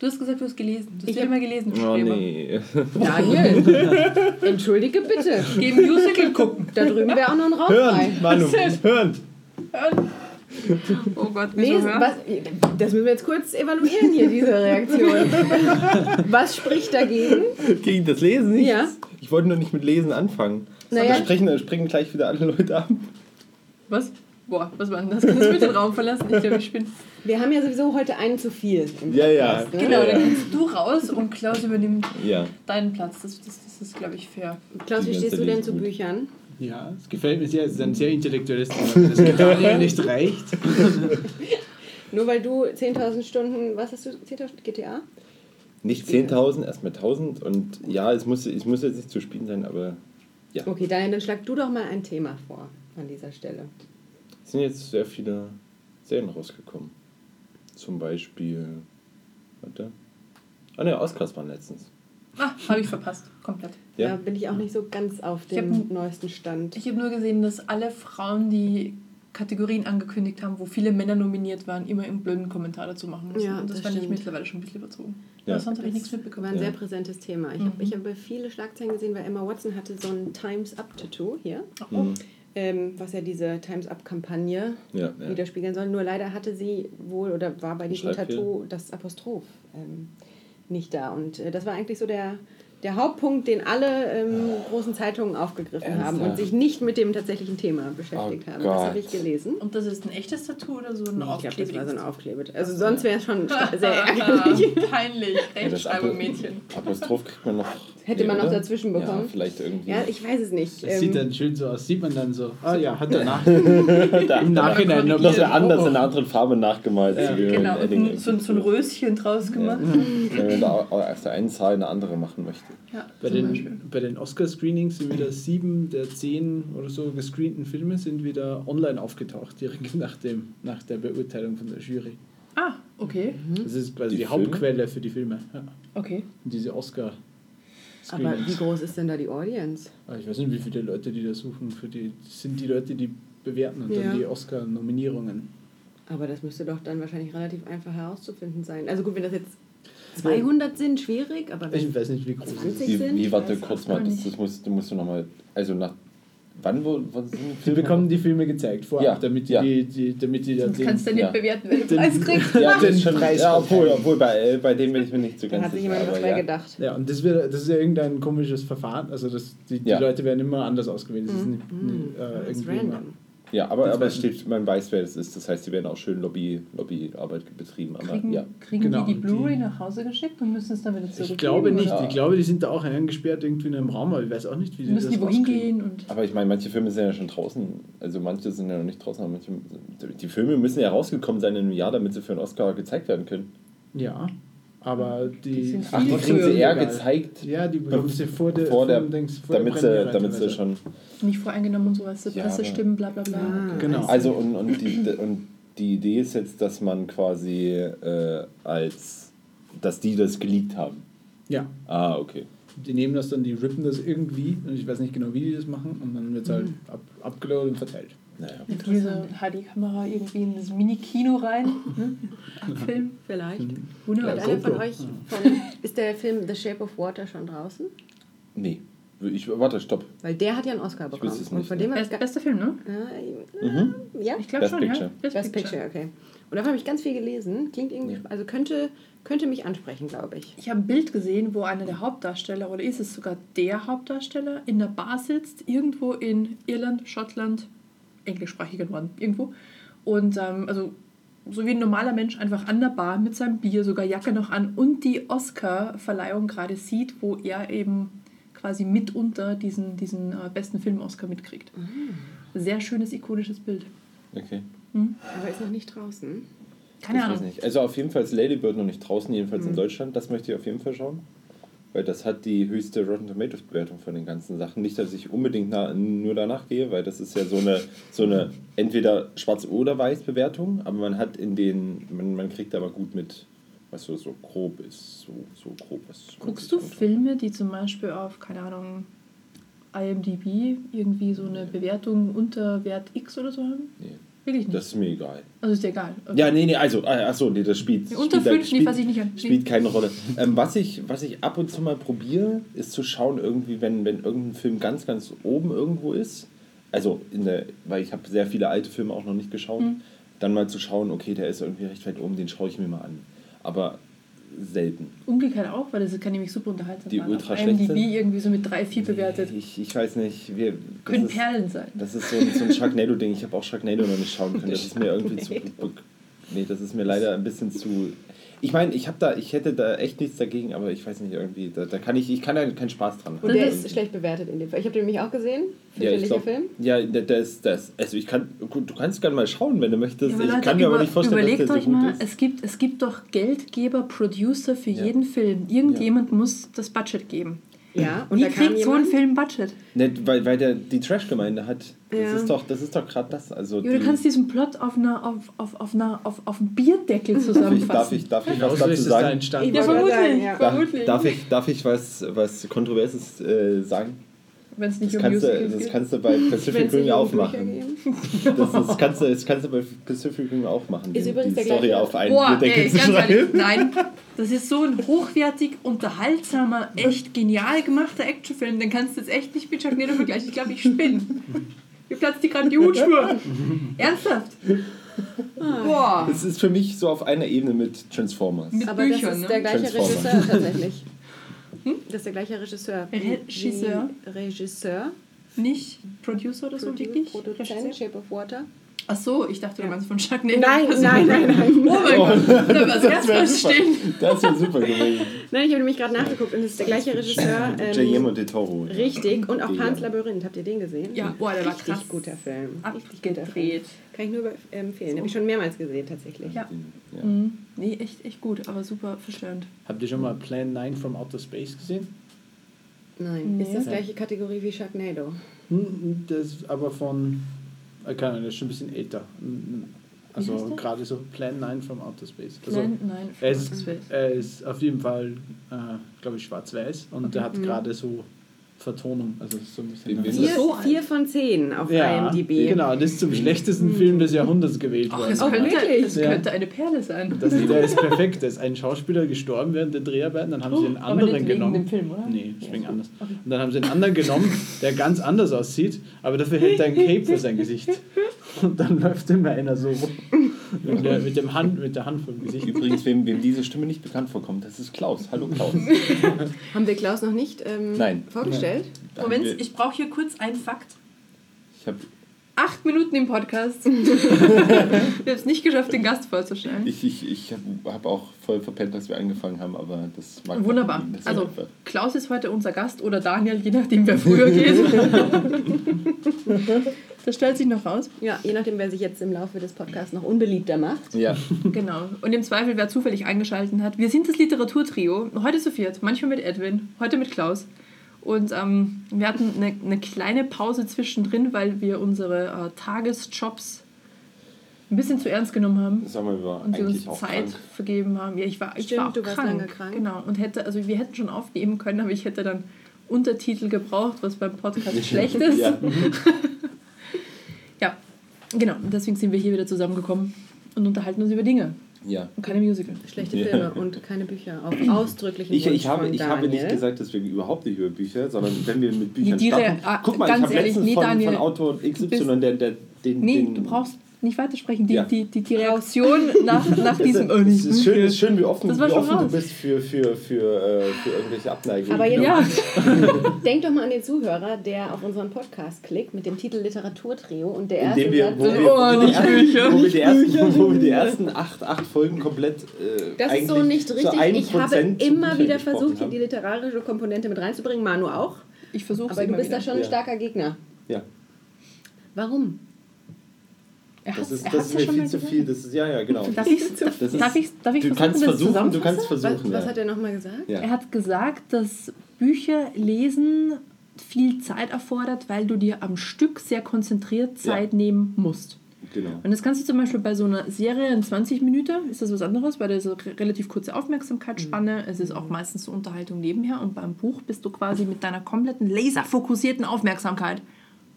Du hast gesagt, du hast gelesen. Du hast Ich ja hab- immer gelesen, Oh nee. Daniel, entschuldige bitte. Geh im Musical gucken. Da drüben wäre auch noch ein Raum frei. Hören, Manu, hören. Oh Gott, wieso hören? was, das müssen wir jetzt kurz evaluieren hier, diese Reaktion. Was spricht dagegen? Gegen das Lesen nicht? Ja. Ich wollte nur nicht mit Lesen anfangen. Naja. Da sprechen, da springen gleich wieder alle Leute ab. Was? Boah, was war denn das? Kannst du bitte den Raum verlassen? Ich glaube, ich spinne. Wir haben ja sowieso heute einen zu viel. im Ja, ja. Ne? Genau, dann kommst du raus und Klaus übernimmt Ja. deinen Platz. Das, das, das ist, glaube ich, fair. Klaus, wie stehst du denn zu. Büchern? Ja, es gefällt mir sehr. Es ist ein sehr intellektuelles Thema. Das Daniel nicht reicht. Nur weil du 10.000 Stunden, was hast du, 10.000 GTA? Nicht 10.000, erstmal 1.000. Und ja, es muss, es muss jetzt nicht zu spielen sein, aber ja. Okay, Daniel, dann schlag du doch mal ein Thema vor an dieser Stelle. Es sind jetzt sehr viele Serien rausgekommen. Zum Beispiel. Warte. Ah ne, Oscars waren letztens. Ah, habe ich verpasst. Komplett. Da Ja. bin ich auch nicht so ganz auf Ich dem hab- neuesten Stand. Ich habe nur gesehen, dass alle Frauen, die Kategorien angekündigt haben, wo viele Männer nominiert waren, immer einen blöden Kommentar dazu machen müssen. Ja, und das, das fand ich stimmt. mittlerweile schon ein bisschen überzogen. Ja. Aber sonst habe ich Das nichts war mitbekommen. ein Ja. sehr präsentes Thema. Ich Mhm. habe ich hab viele Schlagzeilen gesehen, weil Emma Watson hatte so ein Times Up Tattoo hier, Oh, Mhm. Ähm, was ja diese Times Up Kampagne Ja, ja. widerspiegeln soll. Nur leider hatte sie wohl oder war bei diesem. Tattoo das Apostroph ähm, nicht da. Und äh, das war eigentlich so der, der Hauptpunkt, den alle ähm, großen Zeitungen aufgegriffen haben und Ernsthaft? sich nicht mit dem tatsächlichen Thema beschäftigt Oh haben. Das habe Gott. ich gelesen. Und das ist ein echtes Tattoo oder so ein Nee, ich glaube, das war so ein Aufkleber? Aufkleber. Also sonst wäre es schon sehr ärgerlich. Peinlich. Rechtschreibung, Mädchen. Apostroph kriegt man noch. Hätte man noch dazwischen Ja, bekommen. vielleicht irgendwie. Ja, ich weiß es nicht. Das sieht Ähm, dann schön so aus. Sieht man dann so. Ah ja, hat er nach, da, im Nachhinein noch noch so anders in Oh, einer anderen Farbe nachgemalt. Ja, Genau, und ein, so, ein- so ein Röschen draus gemacht. Wenn man da au- aus der einen Zahl eine andere machen möchte. Ja, Bei den, Beispiel. bei den Oscar-Screenings sind wieder sieben der zehn oder so gescreenten Filme sind wieder online aufgetaucht, direkt nach, dem, nach der Beurteilung von der Jury. Ah, okay. Das ist quasi Die die? Hauptquelle für die Filme. Ja. Okay. Diese oscar aber wie groß ist denn da die Audience? Ah, Ich weiß nicht, wie viele Leute die da suchen. Für die, das sind die Leute, die bewerten und Ja. dann die Oscar-Nominierungen. Aber das müsste doch dann wahrscheinlich relativ einfach herauszufinden sein. Also gut, wenn das jetzt 200 sind, schwierig, aber wenn Ich weiß nicht, wie groß es 20 ist. Wie, sind? wie warte kurz mal, das, das musst, du musst du nochmal. Also nach. Wann wo, wann sind Sie Filme? bekommen die Filme gezeigt vorab, Ja, damit, die, ja. die, damit die da Sonst den- kannst du nicht ja. bewerten, wer den Den- Preis kriegt. Ja, das den schon. Preis Ja, obwohl, obwohl bei, äh, bei dem bin ich mir nicht so da ganz hat sich sicher. jemand was ja. gedacht. Ja, und das, wird, das ist ja irgendein komisches Verfahren. Also das, die, die Ja. Leute werden immer anders ausgewählt. Das ist nicht, Mhm. nicht, äh, Das ist random. Ja, aber, aber es steht, man weiß, wer das ist. Das heißt, sie werden auch schön Lobby, Lobbyarbeit betrieben. Aber Kriegen, ja. kriegen Genau, die die Blu-ray nach Hause geschickt und müssen es dann wieder zurückgeben? Ich glaube nicht. oder? Ja. Ich glaube, die sind da auch eingesperrt irgendwie in einem Raum, aber ich weiß auch nicht, wie die Müssen das die wohin gehen? Und Aber ich meine, manche Filme sind ja schon draußen. Also manche sind ja noch nicht draußen, aber manche. Die Filme müssen ja rausgekommen sein in einem Jahr, damit sie für einen Oscar gezeigt werden können. Ja, aber die... Die sind Ach, die kriegen sie eher gezeigt, Ja, die bekommen sie vor der... vor der, dem Dings- vor der damit, sie, damit sie schon. Nicht voreingenommen und sowas, so Ja, Pressestimmen, bla bla bla. Ah. Genau. Also und, und, die, und die Idee ist jetzt, dass man quasi äh, als. dass die das geleakt haben. Ja, Ah, okay. die nehmen das dann, die rippen das irgendwie, und ich weiß nicht genau, wie die das machen, und dann wird es halt Mhm. ab, abgeloadet und verteilt. Naja. Mit dieser HD-Kamera irgendwie in das Mini-Kino rein. ne? Film. Vielleicht. Hat Ja, einer von euch von, ist der Film The Shape of Water schon draußen? Nee. Ich, warte, stopp. Weil der hat ja einen Oscar Ich bekommen. wüsste es Und nicht, von ne? dem ich Best, bester Film, ne? äh, Mhm. ja, Ich glaube Best schon, Picture. ja. Best Picture, okay. Und davon habe ich ganz viel gelesen. Klingt irgendwie, Ja. also könnte, könnte mich ansprechen, glaube ich. Ich habe ein Bild gesehen, wo einer der Hauptdarsteller, oder ist es sogar der Hauptdarsteller, in der Bar sitzt, irgendwo in Irland, Schottland, englischsprachiger Norden, irgendwo. Und ähm, also so wie ein normaler Mensch einfach an der Bar mit seinem Bier, sogar Jacke noch an und die Oscar-Verleihung gerade sieht, wo er eben quasi mitunter diesen, diesen äh, besten Film-Oscar mitkriegt. Sehr schönes, ikonisches Bild. Okay. Aber ist noch nicht draußen. Keine ich weiß Ahnung. nicht. Also auf jeden Fall ist Lady Bird noch nicht draußen, jedenfalls Mhm. in Deutschland. Das möchte ich auf jeden Fall schauen. Weil das hat die höchste Rotten Tomatoes Bewertung von den ganzen Sachen. Nicht, dass ich unbedingt nur danach gehe, weil das ist ja so eine, so eine entweder schwarz oder weiß Bewertung, aber man hat in den, man, man kriegt aber gut mit, was so, so grob ist, so, so grob was. Guckst du. Filme, die zum Beispiel auf, keine Ahnung, IMDb irgendwie so eine Bewertung unter Wert X oder so haben? Nee. Wirklich nicht. Das ist mir egal. also ist dir egal. Okay. Ja, nee, nee, also, äh, achso, nee, das spielt. Unter spielt, da- fünf, nee, spielt, fass ich nicht an. Nee. Spielt keine Rolle. Ähm, was, ich, was ich ab und zu mal probiere, ist zu schauen, irgendwie, wenn, wenn irgendein Film ganz, ganz oben irgendwo ist, also, in der, weil ich habe sehr viele alte Filme auch noch nicht geschaut, Mhm. dann mal zu schauen, okay, der ist irgendwie recht weit oben, den schaue ich mir mal an. Aber selten. Umgekehrt auch, weil das kann nämlich super unterhaltsam Die sein. ultra Auf IMDb sind? irgendwie so mit 3, 4 bewertet. Ich, ich weiß nicht, wir, Können ist, Perlen sein. Das ist so ein, so ein Sharknado-Ding. Ich habe auch Sharknado noch nicht schauen können. Das ist mir irgendwie zu. Nee, das ist mir leider ein bisschen zu. Ich meine, ich habe da, ich hätte da echt nichts dagegen, aber ich weiß nicht irgendwie, da, da kann ich, ich kann da keinen Spaß dran Und der Das ist schlecht bewertet in dem Fall. Ich habe den nämlich auch gesehen. ja, ich glaub, Film. ja, der, der ist das. Also ich kann, gut, du kannst gerne mal schauen, wenn du möchtest. Ja, aber ich Leute, kann mir aber über- nicht vorstellen, dass überlegt der so euch gut mal, ist. es gibt, es gibt doch Geldgeber, Producer für Ja. jeden Film. Irgendjemand muss das Budget geben. Ja, und Wie da kam kriegt so ein. Film Budget? Nicht, weil, weil der die Trash-Gemeinde hat. Das Ja. ist doch, das ist doch gerade das. Also Ja, du die- kannst diesen Plot auf, einer, auf, auf, auf, einer, auf, auf einem Bierdeckel darf ich, zusammenfassen. darf ich, darf ich Genau was dazu da sagen? entstanden. Ja, vermutlich. ja. Darf, vermutlich. darf ich, darf ich was, was Kontroverses äh, sagen? Wenn es Das nicht um kannst, du, Musicals das geht. kannst du bei Pacific Rim um auch machen. Das, das, kannst du, das kannst du bei Pacific Rim auch machen. Ist die, übrigens die der Story gleiche- auf einen Boah, Bierdeckel ey, zu ganz ehrlich, schreiben. nein. Das ist so ein hochwertig, unterhaltsamer, echt genial gemachter Actionfilm. Den kannst du jetzt echt nicht mit Sharknado vergleichen. Ich glaube, ich spinne. Mir platzt die gerade die Hutspur. Ernsthaft. Boah. Das ist für mich so auf einer Ebene mit Transformers. Mit Aber Büchern, das ist ne? der gleiche. Regisseur tatsächlich. Das ist der gleiche Regisseur. Regisseur? Regisseur. Nicht Producer oder so, wirklich? Produzent? Shape of Water. Ach so, ich dachte, du meinst von Sharknado. Nein, Also- nein, nein, nein. Oh mein Gott, da war das erst wär falsch super. Das wäre super gewesen. Nein, ich habe nämlich gerade nachgeguckt und es ist der gleiche Regisseur. Guillermo Ähm, de Toro. ja. richtig. Und auch. Pans Labyrinth. Habt ihr den gesehen? Ja, boah, der war Richtig krass. guter Film. Richtig guter Film. Kann ich nur empfehlen. Habe ich schon mehrmals gesehen, tatsächlich. Ja. Ja. Mhm. Nee, echt, echt gut, aber super verstörend. Habt ihr schon mal Plan 9 from Outer Space gesehen? Nein, ist das gleiche Kategorie wie Sharknado. Hm, Das aber von, keine Ahnung, das ist schon ein bisschen älter. Hm, heißt Also der? gerade so Plan 9 from Outer Space. Also, nein, nein, er Space. ist, er ist auf jeden Fall, äh, glaube ich, schwarz-weiß und er hat Mhm. gerade so Vertonung. Also so ein bisschen. Vier, so vier von zehn auf ja, IMDb. genau, das ist zum schlechtesten Film des Jahrhunderts gewählt worden. Oh, könnte, wirklich? es Ja. könnte eine Perle sein. Das, der ist perfekt. Da ist ein Schauspieler gestorben während der Dreharbeiten, dann haben sie einen Oh, aber anderen nicht wegen genommen. dem Film, oder? Nee, deswegen anders. Und dann haben sie einen anderen genommen, der ganz anders aussieht, aber dafür hält er ein Cape für sein Gesicht. Und dann läuft immer einer so rum. Mit der, mit, dem Hand, mit der Hand vom Gesicht. Übrigens, wem, wem diese Stimme nicht bekannt vorkommt, das ist Klaus. Hallo Klaus. Haben wir Klaus noch nicht ähm, Nein. vorgestellt? Moment, Wir- ich brauche hier kurz einen Fakt. Ich habe Acht Minuten im Podcast. Wir haben es nicht geschafft, den Gast vorzustellen. ich, ich, ich hab, hab auch voll verpennt, dass wir angefangen haben, aber das mag Wunderbar. das Also, einfach- Klaus ist heute unser Gast oder Daniel, je nachdem, wer früher geht. das stellt sich noch raus. Ja, je nachdem, wer sich jetzt im Laufe des Podcasts noch unbeliebter macht. Ja, Genau. Und im Zweifel, wer zufällig eingeschaltet hat. Wir sind das Literaturtrio. Heute zu viert. Manchmal mit Edwin, heute mit Klaus. Und ähm, wir hatten eine, eine kleine Pause zwischendrin, weil wir unsere äh, Tagesjobs ein bisschen zu ernst genommen haben. sag mal, wir waren und wir uns Zeit krank. vergeben haben. Ja, ich war, ich Stimmt, war auch du warst krank. lange krank. Genau. Und hätte, also wir hätten schon aufnehmen können, aber ich hätte dann Untertitel gebraucht, was beim Podcast schlecht ist. Ja, genau. Und deswegen sind wir hier wieder zusammengekommen und unterhalten uns über Dinge ja. und keine Musical. Schlechte Ja. Filme und keine Bücher. Auf ausdrücklichen Ich, ich, habe, von ich habe nicht gesagt, dass wir überhaupt nicht über Bücher, sondern wenn wir mit Büchern Die Re- starten. ah, Guck mal, ganz ich habe ehrlich, letztens nee, von, Daniel, von Autor XY, bist- der, der den, Nee, den, du brauchst nicht weitersprechen. Die, Ja. die, die, die Reaktion nach, nach Es diesem. es ist schön, ist schön, wie offen, wie offen du bist für, für, für, äh, für irgendwelche Abneigungen. Aber jetzt- Ja, Denk doch mal an den Zuhörer, der auf unseren Podcast klickt mit dem Titel Literaturtrio und der erste wir, wo wir, wo Oh, die nicht ersten- Bücher, wo wir die ersten, wo wir die ersten acht, acht Folgen komplett äh, Das ist so nicht richtig. 1% Ich habe immer wieder versucht, haben. die literarische Komponente mit reinzubringen. Manu auch. ich versuche Aber du bist da schon ein starker Gegner. Ja, Warum? Das ist, das ist mir viel zu gesagt. viel. Das ist, ja, ja, genau. Darf ich, Das ist- darf ich, darf ich Du versuchen, kannst das versuchen, du kannst Was, versuchen. was ja. hat er nochmal gesagt? Ja. Er hat gesagt, dass Bücher lesen viel Zeit erfordert, weil du dir am Stück sehr konzentriert Zeit Ja. nehmen musst. Genau. Und das kannst du zum Beispiel bei so einer Serie in 20 Minuten, ist das was anderes, weil da ist eine re- relativ kurze Aufmerksamkeitsspanne. Es ist auch meistens so Unterhaltung nebenher. Und beim Buch bist du quasi mit deiner kompletten laserfokussierten Aufmerksamkeit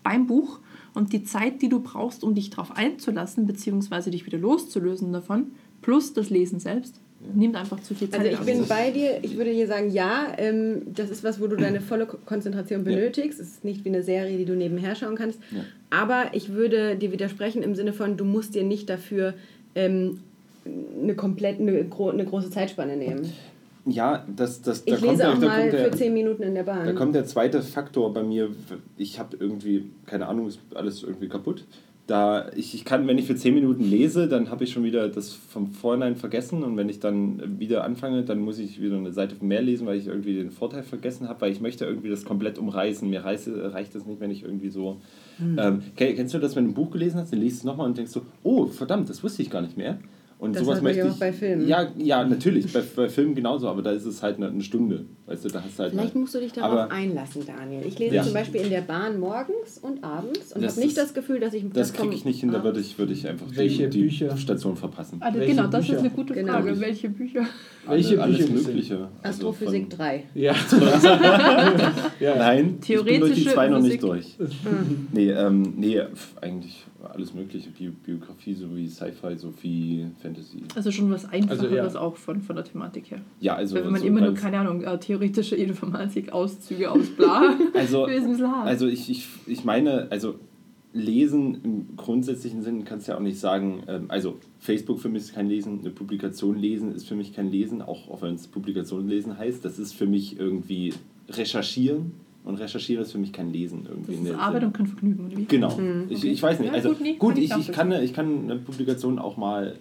beim Buch Und die Zeit, die du brauchst, um dich darauf einzulassen, beziehungsweise dich wieder loszulösen davon, plus das Lesen selbst, nimmt einfach zu viel Zeit. Also ich ab. bin bei dir, ich würde dir sagen, ja, ähm, das ist was, wo du deine volle Ko- Konzentration Ja. benötigst. Es ist nicht wie eine Serie, die du nebenher schauen kannst. Ja. Aber ich würde dir widersprechen im Sinne von, du musst dir nicht dafür ähm, eine komplett, eine, eine große Zeitspanne nehmen. Ja, das, das, da Ich kommt lese der, auch mal kommt für der, 10 Minuten in der Bahn. Da kommt der zweite Faktor bei mir. Ich habe irgendwie, keine Ahnung, ist alles irgendwie kaputt. Da ich, ich kann, wenn ich für 10 Minuten lese, dann habe ich schon wieder das vom Vorhinein vergessen und wenn ich dann wieder anfange, dann muss ich wieder eine Seite mehr lesen, weil ich irgendwie den Vorteil vergessen habe, weil ich möchte irgendwie das komplett umreißen. Mir reiße, reicht das nicht, wenn ich irgendwie so... Hm. Ähm, kenn- kennst du das, wenn du ein Buch gelesen hast, dann liest du es nochmal und denkst so, oh, verdammt, das wusste ich gar nicht mehr. Und Das sowas möchte ja ich. auch bei Filmen. Ja, ja, natürlich, bei, bei Filmen genauso, aber da ist es halt eine, eine Stunde. Weißt du, da hast du halt Vielleicht eine, musst du dich darauf aber- einlassen, Daniel. Ich lese Ja. zum Beispiel in der Bahn morgens und abends und Das habe nicht das Gefühl, dass ich Das vom kriege ich nicht hin, da würde ich, würde ich einfach Welche die, die Bücher? Station verpassen. Ah, genau, das Bücher? ist eine gute Genau. Frage. Welche Bücher? Welche Alle- alles Bücher Mögliche. Also Astrophysik von- 3. Ja. ja. Nein, ich bin durch die Theoretische zwei noch Physik. nicht durch. nee, ähm, nee, pf, eigentlich alles Mögliche. Bi Biografie sowie Sci-Fi sowie Fantasy. Also schon was Einfacheres Also, ja. auch von, von der Thematik her. Ja, also. Weil wenn man so immer nur, keine Ahnung, äh, theoretische Informatik, Auszüge aus bla, Also, ist ein bisschen hart. also ich, ich, ich meine, also Lesen im grundsätzlichen Sinn kannst du ja auch nicht sagen, ähm, also Facebook für mich ist kein Lesen, eine Publikation lesen ist für mich kein Lesen, auch, auch wenn es Publikation lesen heißt, das ist für mich irgendwie recherchieren und recherchieren ist für mich kein Lesen irgendwie. das ist Arbeit und kein Vergnügen, oder wie? Genau. Ich, okay. ich weiß nicht. Ja, Also gut, gut, nee, kann ich ich, ich, kann, eine- ich kann eine Publikation auch mal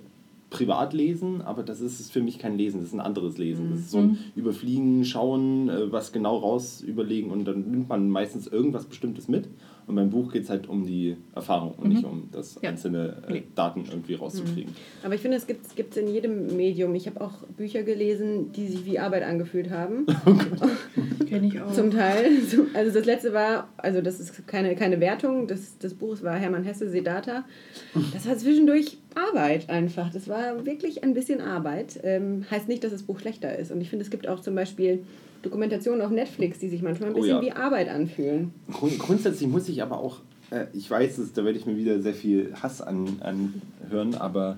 privat lesen, aber das ist für mich kein Lesen, das ist ein anderes Lesen. Das ist so ein Überfliegen, Schauen, äh, was genau raus überlegen und dann nimmt man meistens irgendwas Bestimmtes mit. Und beim Buch geht es halt um die Erfahrung und nicht um das Ja. einzelne äh, Nee. Daten irgendwie rauszukriegen. Aber ich finde, es gibt es in jedem Medium. Ich habe auch Bücher gelesen, die sich wie Arbeit angefühlt haben. Kenne ich auch. Zum Teil. So, Also das letzte war, also das ist keine, keine Wertung des, des Buches, war Hermann Hesse Sedata. Das war zwischendurch Arbeit einfach. Das war wirklich ein bisschen Arbeit. Ähm, heißt nicht, dass das Buch schlechter ist. Und ich finde, es gibt auch zum Beispiel Dokumentationen auf Netflix, die sich manchmal ein Oh bisschen ja. wie Arbeit anfühlen. Grund, grundsätzlich muss ich aber auch, äh, ich weiß, dass, da werde ich mir wieder sehr viel Hass an, anhören, aber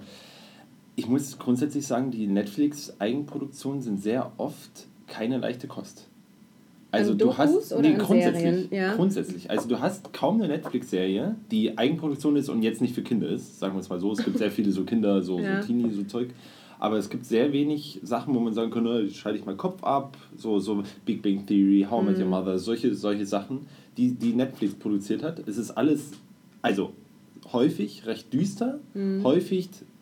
ich muss grundsätzlich sagen, die Netflix-Eigenproduktionen sind sehr oft keine leichte Kost. Also An du Dokus hast oder nee, grundsätzlich, Serien? Ja. grundsätzlich. Also du hast kaum eine Netflix-Serie, die Eigenproduktion ist und jetzt nicht für Kinder ist, sagen wir es mal so. Es gibt sehr viele so Kinder, so, Ja. so Teenie, so Zeug. Aber es gibt sehr wenig Sachen, wo man sagen kann, "Na, schalte ich meinen Kopf ab, so, so Big Bang Theory, How I Met Your Mother, solche, solche Sachen, die, die Netflix produziert hat. Es ist alles, also häufig recht düster, häufig ma- ma-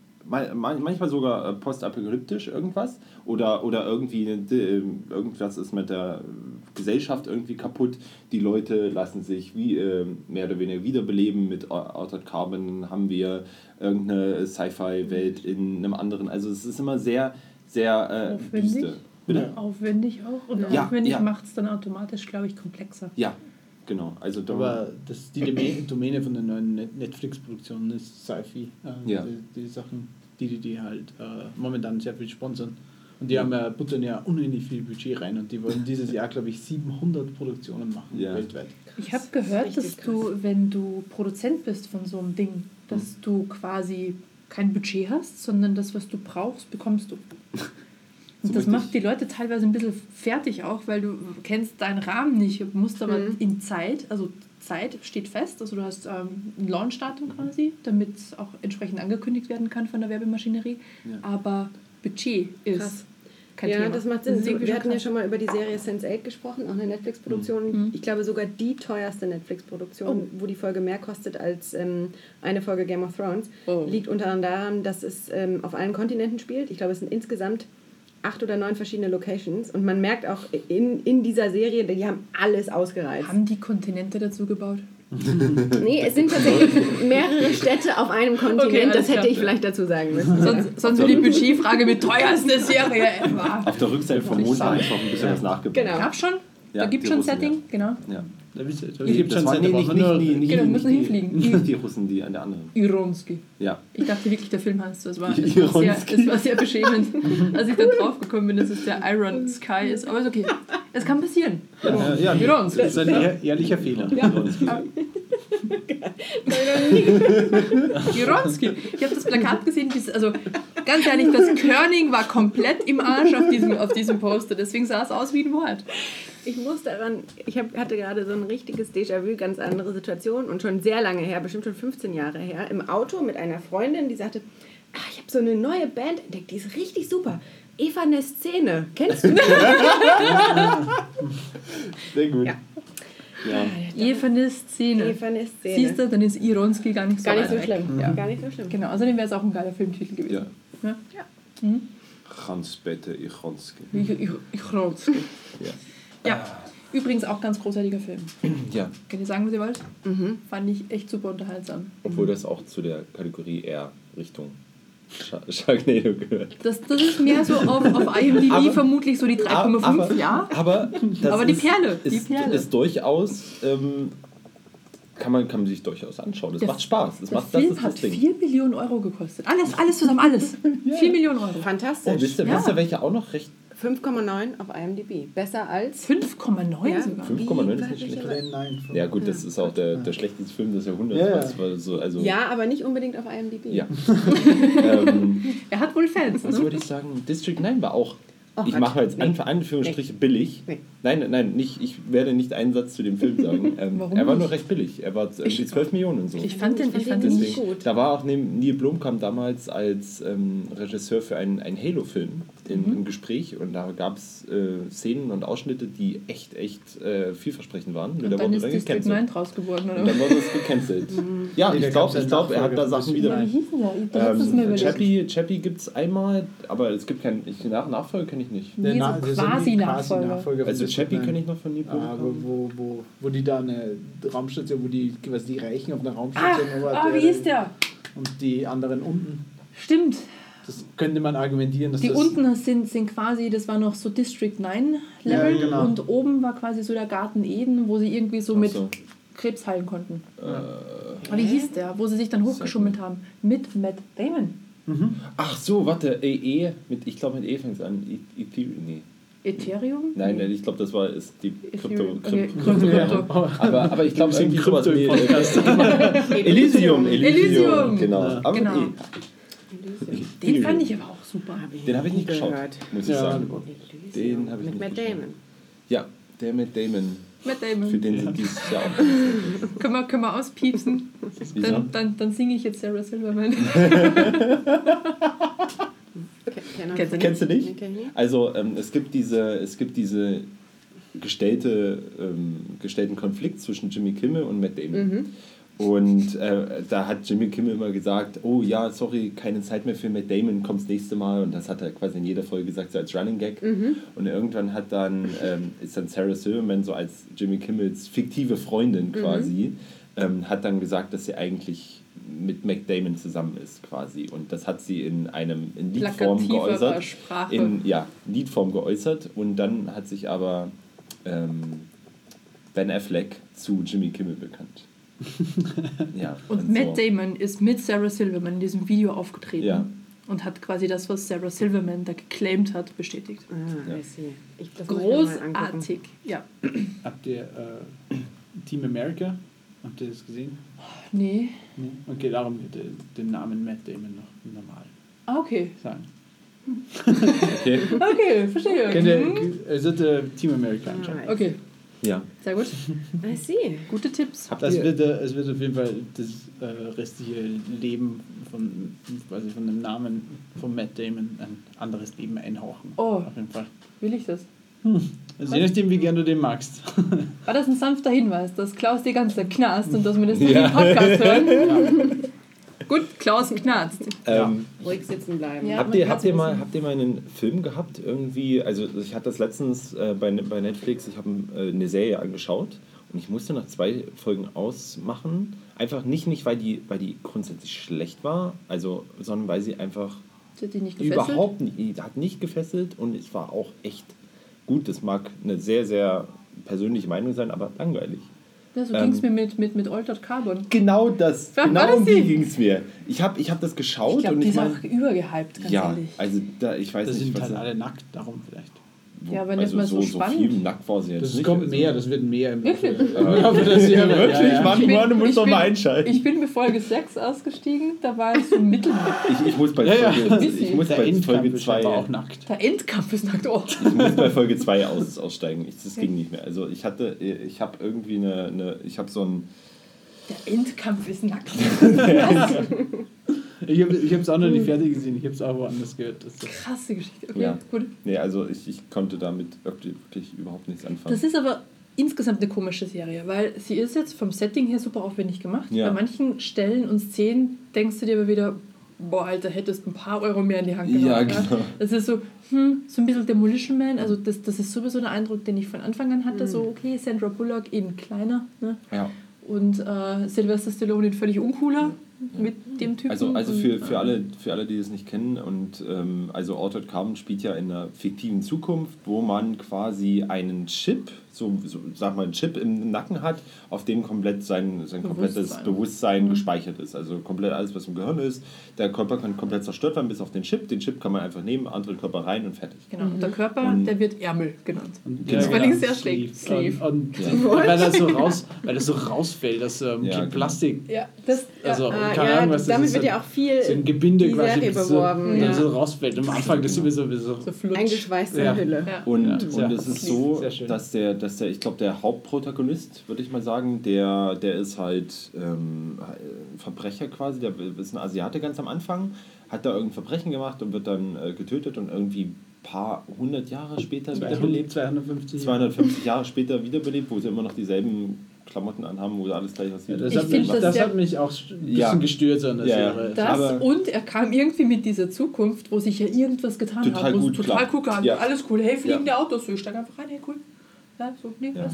manchmal sogar äh, postapokalyptisch irgendwas oder, oder irgendwie äh, irgendwas ist mit der Gesellschaft irgendwie kaputt. Die Leute lassen sich wie äh, mehr oder weniger wiederbeleben. Mit Altered Carbon haben wir irgendeine Sci-Fi-Welt in einem anderen. Also es ist immer sehr, sehr äh, Aufwendig. düster. Bitte? Aufwendig auch. Und Ja, aufwendig ja. macht es dann automatisch, glaube ich, komplexer. Ja, genau. Also da, Aber das, die Domäne, von den neuen Net- Netflix-Produktionen ist Sci-Fi. Äh, Ja. die, die Sachen, die die, die halt äh, momentan sehr viel sponsern. Und die haben ja, buttern ja unendlich viel Budget rein und die wollen dieses Jahr, glaube ich, 700 Produktionen machen Ja. weltweit. Ich habe gehört, dass du, wenn du Produzent bist von so einem Ding, dass du quasi kein Budget hast, sondern das, was du brauchst, bekommst du. Und So das macht die Leute teilweise ein bisschen fertig auch, weil du kennst deinen Rahmen nicht, musst aber Mhm. in Zeit, also Zeit steht fest, also du hast ähm, ein Launchdatum quasi, damit es auch entsprechend angekündigt werden kann von der Werbemaschinerie, Ja. aber Budget ist Krass. kein ja, Thema. das macht Sinn. irgendwie Wir hatten ja schon mal über die Serie Sense8 gesprochen, auch eine Netflix-Produktion. Mhm. Ich glaube sogar die teuerste Netflix-Produktion, Oh. wo die Folge mehr kostet als ähm, eine Folge Game of Thrones. Oh. Liegt unter anderem daran, dass es ähm, auf allen Kontinenten spielt. Ich glaube, es sind insgesamt acht oder neun verschiedene Locations. Und man merkt auch in, in dieser Serie, die haben alles ausgereizt. Haben die Kontinente dazu gebaut? Nee, es sind tatsächlich mehrere Städte auf einem Kontinent. Okay, das hätte klar. ich vielleicht dazu sagen müssen. Sonst, sonst wird die Budgetfrage mit teuerste Serie ever. auf der Rückseite vom Mond noch ein bisschen was nachgebaut. Genau. Gab schon? Ja, da gibt die schon Russen, Setting, genau. Ja. Da gibt es schon waren seit nee, der nicht, Woche nicht, nicht, nicht, Genau, müssen die, hinfliegen. nicht die Russen, die an der anderen. Ironski. Ja. Ich dachte wirklich, der Film heißt so. Es war, es war, sehr, Ironski. es war sehr beschämend, als ich dann draufgekommen bin, dass es der Iron Sky ist. Aber ist okay. Es kann passieren. Ja, ja, Ironski. das ist ein ehr- ehrlicher Fehler. Ja. Gironski. Ich habe das Plakat gesehen, also ganz ehrlich, das Körning war komplett im Arsch auf diesem, auf diesem Poster. Deswegen sah es aus wie ein Wort. Ich muss daran, ich hab, hatte gerade so ein richtiges Déjà-vu, ganz andere Situation und schon sehr lange her, bestimmt schon 15 Jahre her, im Auto mit einer Freundin, die sagte, ah, ich habe so eine neue Band entdeckt, die ist richtig super. Eva Szene. Kennst du die? Sehr gut. Ja. Ja. Evene Szene. Eva Szene. Siehst du, dann ist Ironski gar nicht so Gar nicht so schlimm. Ja. Gar nicht so schlimm. Genau, außerdem wäre es auch ein geiler Filmtitel gewesen. Ja. Ja. Hans-Peter Ichanski. Ich, ich, ich Ronski. Ja. Ja. Übrigens auch ganz großartiger Film. ja. Könnt ihr sagen, was ihr wollt? Mhm. Fand ich echt super unterhaltsam. Obwohl das auch zu der Kategorie eher Richtung Sharknado gehört. Das, das ist mehr so auf, auf IMDb Aber- vermutlich so die 3,5, aber, ja. Aber, das Aber die ist, Perle, die Ist, Perle. ist durchaus, ähm, kann, man, kann man sich durchaus anschauen. Das Der- macht Spaß. Das, Der macht, das Film ist hat das Ding. 4 Millionen Euro gekostet. Alles, alles zusammen, alles. 4 Millionen Euro. Fantastisch. Oh, wisst ihr, Ja. wisst ihr, welche auch noch recht 5,9 auf IMDb. Besser als. 5,9 Ja. sogar. 5,9 ist nicht schlecht. Nein, nein. Ja gut, das ist auch der, der schlechteste Film des Jahrhunderts. Ja, ja. So, also, Ja, aber nicht unbedingt auf IMDb. ja. ähm, Er hat wohl Fans. was Ne? wollte ich sagen? District 9 war auch. Oh ich mache jetzt nee. Anf- Anführungsstriche billig. Nee. Nein, nein, nicht, ich werde nicht einen Satz zu dem Film sagen. Ähm, Warum er war nicht? nur recht billig. Er war irgendwie 12 Millionen und so. Ich fand den, ich fand den nicht gut. Da war auch neben Neil Blomkamp damals als ähm, Regisseur für einen, einen Halo-Film in, Mhm. im Gespräch und da gab es äh, Szenen und Ausschnitte, die echt, echt äh, vielversprechend waren. Nur Und da dann wurde ist dann District gecancelt. 9 draus geworden, Und oder? dann wurde es gecancelt. ja, Nee, da ich glaube, ich glaub, er hat da Sachen wieder. Ja, wie hieß denn mal Ähm. Chappie, Chappie gibt es einmal, aber es gibt keinen. Ich, nach Nachfolger kenne ich nicht. Nee, so Na- das sind die Quasi-Nachfolger. Quasi-Nachfolger von Also Chappie 9. kenne ich noch von Neil Ah, wo, wo, wo, wo die da eine Raumstation, wo die, was die Reichen auf einer Raumstation Ah, ah, der- wie hieß der? Und die anderen unten. Stimmt. Das könnte man argumentieren, dass Die das unten sind, sind quasi, das war noch so District 9 Ja, Level genau. und oben war quasi so der Garten Eden, wo sie irgendwie so Ach mit so. Krebs heilen konnten. Äh, Aber wie hieß der, wo sie sich dann hochgeschummelt haben? Mit Matt Damon. ach so, warte, E, e mit, ich glaube mit E fängt es an. E, Ethereum, nee. Ethereum? Nein, nein, ich glaube, das war ist die Krypto. Okay, Krypto, ja. Aber, aber ich glaube, irgendwie sowas Podcast. Elysium, Elysium. Elysium. Genau. Ja, Aber genau. E. Den fand ich aber auch super. Den habe ich nicht geschaut, gehört. muss ich Ja. sagen. Den habe ich Mit nicht Matt geschaut. Damon. Ja, der mit Damon. Matt Damon. Für den sind dieses Jahr auch. Können wir, können wir auspiepsen? Dann, dann, dann singe ich jetzt Sarah Silverman. Kennst du Kennst du nicht? nicht. Also ähm, es gibt diese, es gibt diese gestellte, ähm, gestellten Konflikt zwischen Jimmy Kimmel und Matt Damon. Mhm. Und äh, da hat Jimmy Kimmel immer gesagt, oh ja, sorry, keine Zeit mehr für Matt Damon, kommt's nächste Mal. Und das hat er quasi in jeder Folge gesagt, so als Running Gag. Mhm. Und irgendwann hat dann, ähm, ist dann Sarah Silverman so als Jimmy Kimmels fiktive Freundin Mhm. quasi, ähm, hat dann gesagt, dass sie eigentlich mit Matt Damon zusammen ist quasi. Und das hat sie in einem in Liedform geäußert. Sprache. In, ja, Liedform geäußert. Und dann hat sich aber ähm, Ben Affleck zu Jimmy Kimmel bekannt. ja, Und so. Matt Damon ist mit Sarah Silverman in diesem Video aufgetreten. Ja. Und hat quasi das, was Sarah Silverman da geclaimed hat, bestätigt. Ah, Ja. I see. Ich. Großartig. Ja. Habt ihr äh, Team America? Habt ihr das gesehen? Nee. Nee. Okay, darum den, den Namen Matt Damon noch normal Ah, okay. sagen. Okay. Okay, verstehe. Kennt ihr, Mhm. äh, sollt ihr Team America anschauen? Alright. Okay, Ja. sehr gut. I see. Gute Tipps. Habt Das ihr, wird, äh, es wird auf jeden Fall das äh, restliche Leben von, quasi von dem Namen von Matt Damon ein anderes Leben einhauchen. Oh. Auf jeden Fall. Will ich das? Also je nachdem, wie gern du den magst. War das ein sanfter Hinweis, dass Klaus die ganze Zeit knarzt und dass wir das nicht Ja. im Podcast hören? Gut, Klaus knarzt. ähm, Ruhig sitzen bleiben. Ja. habt, ihr, habt, ihr mal, habt ihr mal einen Film gehabt? Irgendwie, also ich hatte das letztens äh, bei, bei Netflix, ich habe äh, eine Serie angeschaut und ich musste nach zwei Folgen ausmachen. Einfach nicht, nicht weil, die, weil die grundsätzlich schlecht war, also, sondern weil sie einfach hat dich nicht gefesselt? überhaupt nicht, die hat nicht gefesselt und es war auch echt gut. Das mag eine sehr, sehr persönliche Meinung sein, aber langweilig. Ja, so Ähm, ging es mir mit, mit, mit Altered Carbon. Genau das, War- war genau das um die die? ging es mir. Ich habe ich hab das geschaut Ich glaube, und die ich ist meine, auch übergehypt, ganz ja, ehrlich. also da, ich weiß Das nicht, sind was halt da- alle nackt, darum vielleicht. Ja, aber nicht mal so spannend. viel nackt war sie jetzt Das nicht. kommt also- mehr, das wird mehr im Wirklich? Wirklich? Ja, ja. Mann, Ich bin- Mann, du musst einschalten. Ich bin mit Folge 6 ausgestiegen, da war es so mittelmäßig. Ich, ich muss bei Ja, ja. Folge, ich muss Der bei Endkampf Folge ist aber 2 auch nackt. Der Endkampf ist nackt. Oh. ich muss bei Folge 2 aus, aussteigen. Ich, das ging nicht mehr. Also ich hatte, ich habe irgendwie eine, eine ich habe so ein, Der Endkampf ist nackt. Ich habe es auch noch nicht fertig gesehen, ich habe es auch woanders gehört. Das Krasse Geschichte. Okay, Ja. gut. nee, also ich, ich konnte damit wirklich, überhaupt nichts anfangen. Das ist aber insgesamt eine komische Serie, weil sie ist jetzt vom Setting her super aufwendig gemacht. Ja. Bei manchen Stellen und Szenen denkst du dir aber wieder, boah, Alter, hättest ein paar Euro mehr in die Hand genommen. Ja, genau. Das ist so, hm, so ein bisschen Demolition Man. Also das, das ist sowieso der Eindruck, den ich von Anfang an hatte. So, okay, Sandra Bullock in kleiner, ne? ja. Und äh, Sylvester Stallone in völlig uncooler mit dem Typen. Also, also für, für, alle, für alle, die es nicht kennen, und ähm, also Altered Carbon spielt ja in einer fiktiven Zukunft, wo man quasi einen Chip, so, so sag mal, einen Chip im Nacken hat, auf dem komplett sein, sein komplettes Bewusstsein. Bewusstsein Mhm. gespeichert ist. Also komplett alles, was im Gehirn ist. Der Körper kann komplett zerstört werden, bis auf den Chip. Den Chip kann man einfach nehmen, andere Körper rein und fertig. Genau, und der Körper, Und- der wird Ärmel genannt. Und, Genau. Weil ich sehr schlecht- Sleeve. Und, und Ja. weil, das so raus, weil das so rausfällt, das ähm, Ja, genau. Plastik, Ja, das, also Ah, keine ja, Ahnung, was das damit ist. wird ja auch viel so ein Gebinde die quasi, das so, beworben, dann ja. so rausfällt. Am Anfang das ist so, so so flutsch. eingeschweißt in Ja. der Hülle. Ja. Und, Ja, und es ist so, dass der, dass der, ich glaube, der Hauptprotagonist, würde ich mal sagen, der, der ist halt ähm, ein Verbrecher quasi, der ist ein Asiate ganz am Anfang, hat da irgendein Verbrechen gemacht und wird dann äh, getötet und irgendwie ein paar hundert Jahre später 200, wiederbelebt. 250. 250 Jahre später wiederbelebt, wo sie immer noch dieselben Klamotten anhaben, wo sie alles gleich Ja, aussieht. das Ich hat, find mich, das das hat mich auch ein bisschen Ja. gestört so an der Ja, ja. Serie. Das Aber- und er kam irgendwie mit dieser Zukunft, wo sich ja irgendwas getan hat. wo es gut, total klar. cool kam. Ja. Alles cool. Hey, fliegende Autos. So, ich steig einfach rein. Hey, cool. Ja, so, nee, Ja.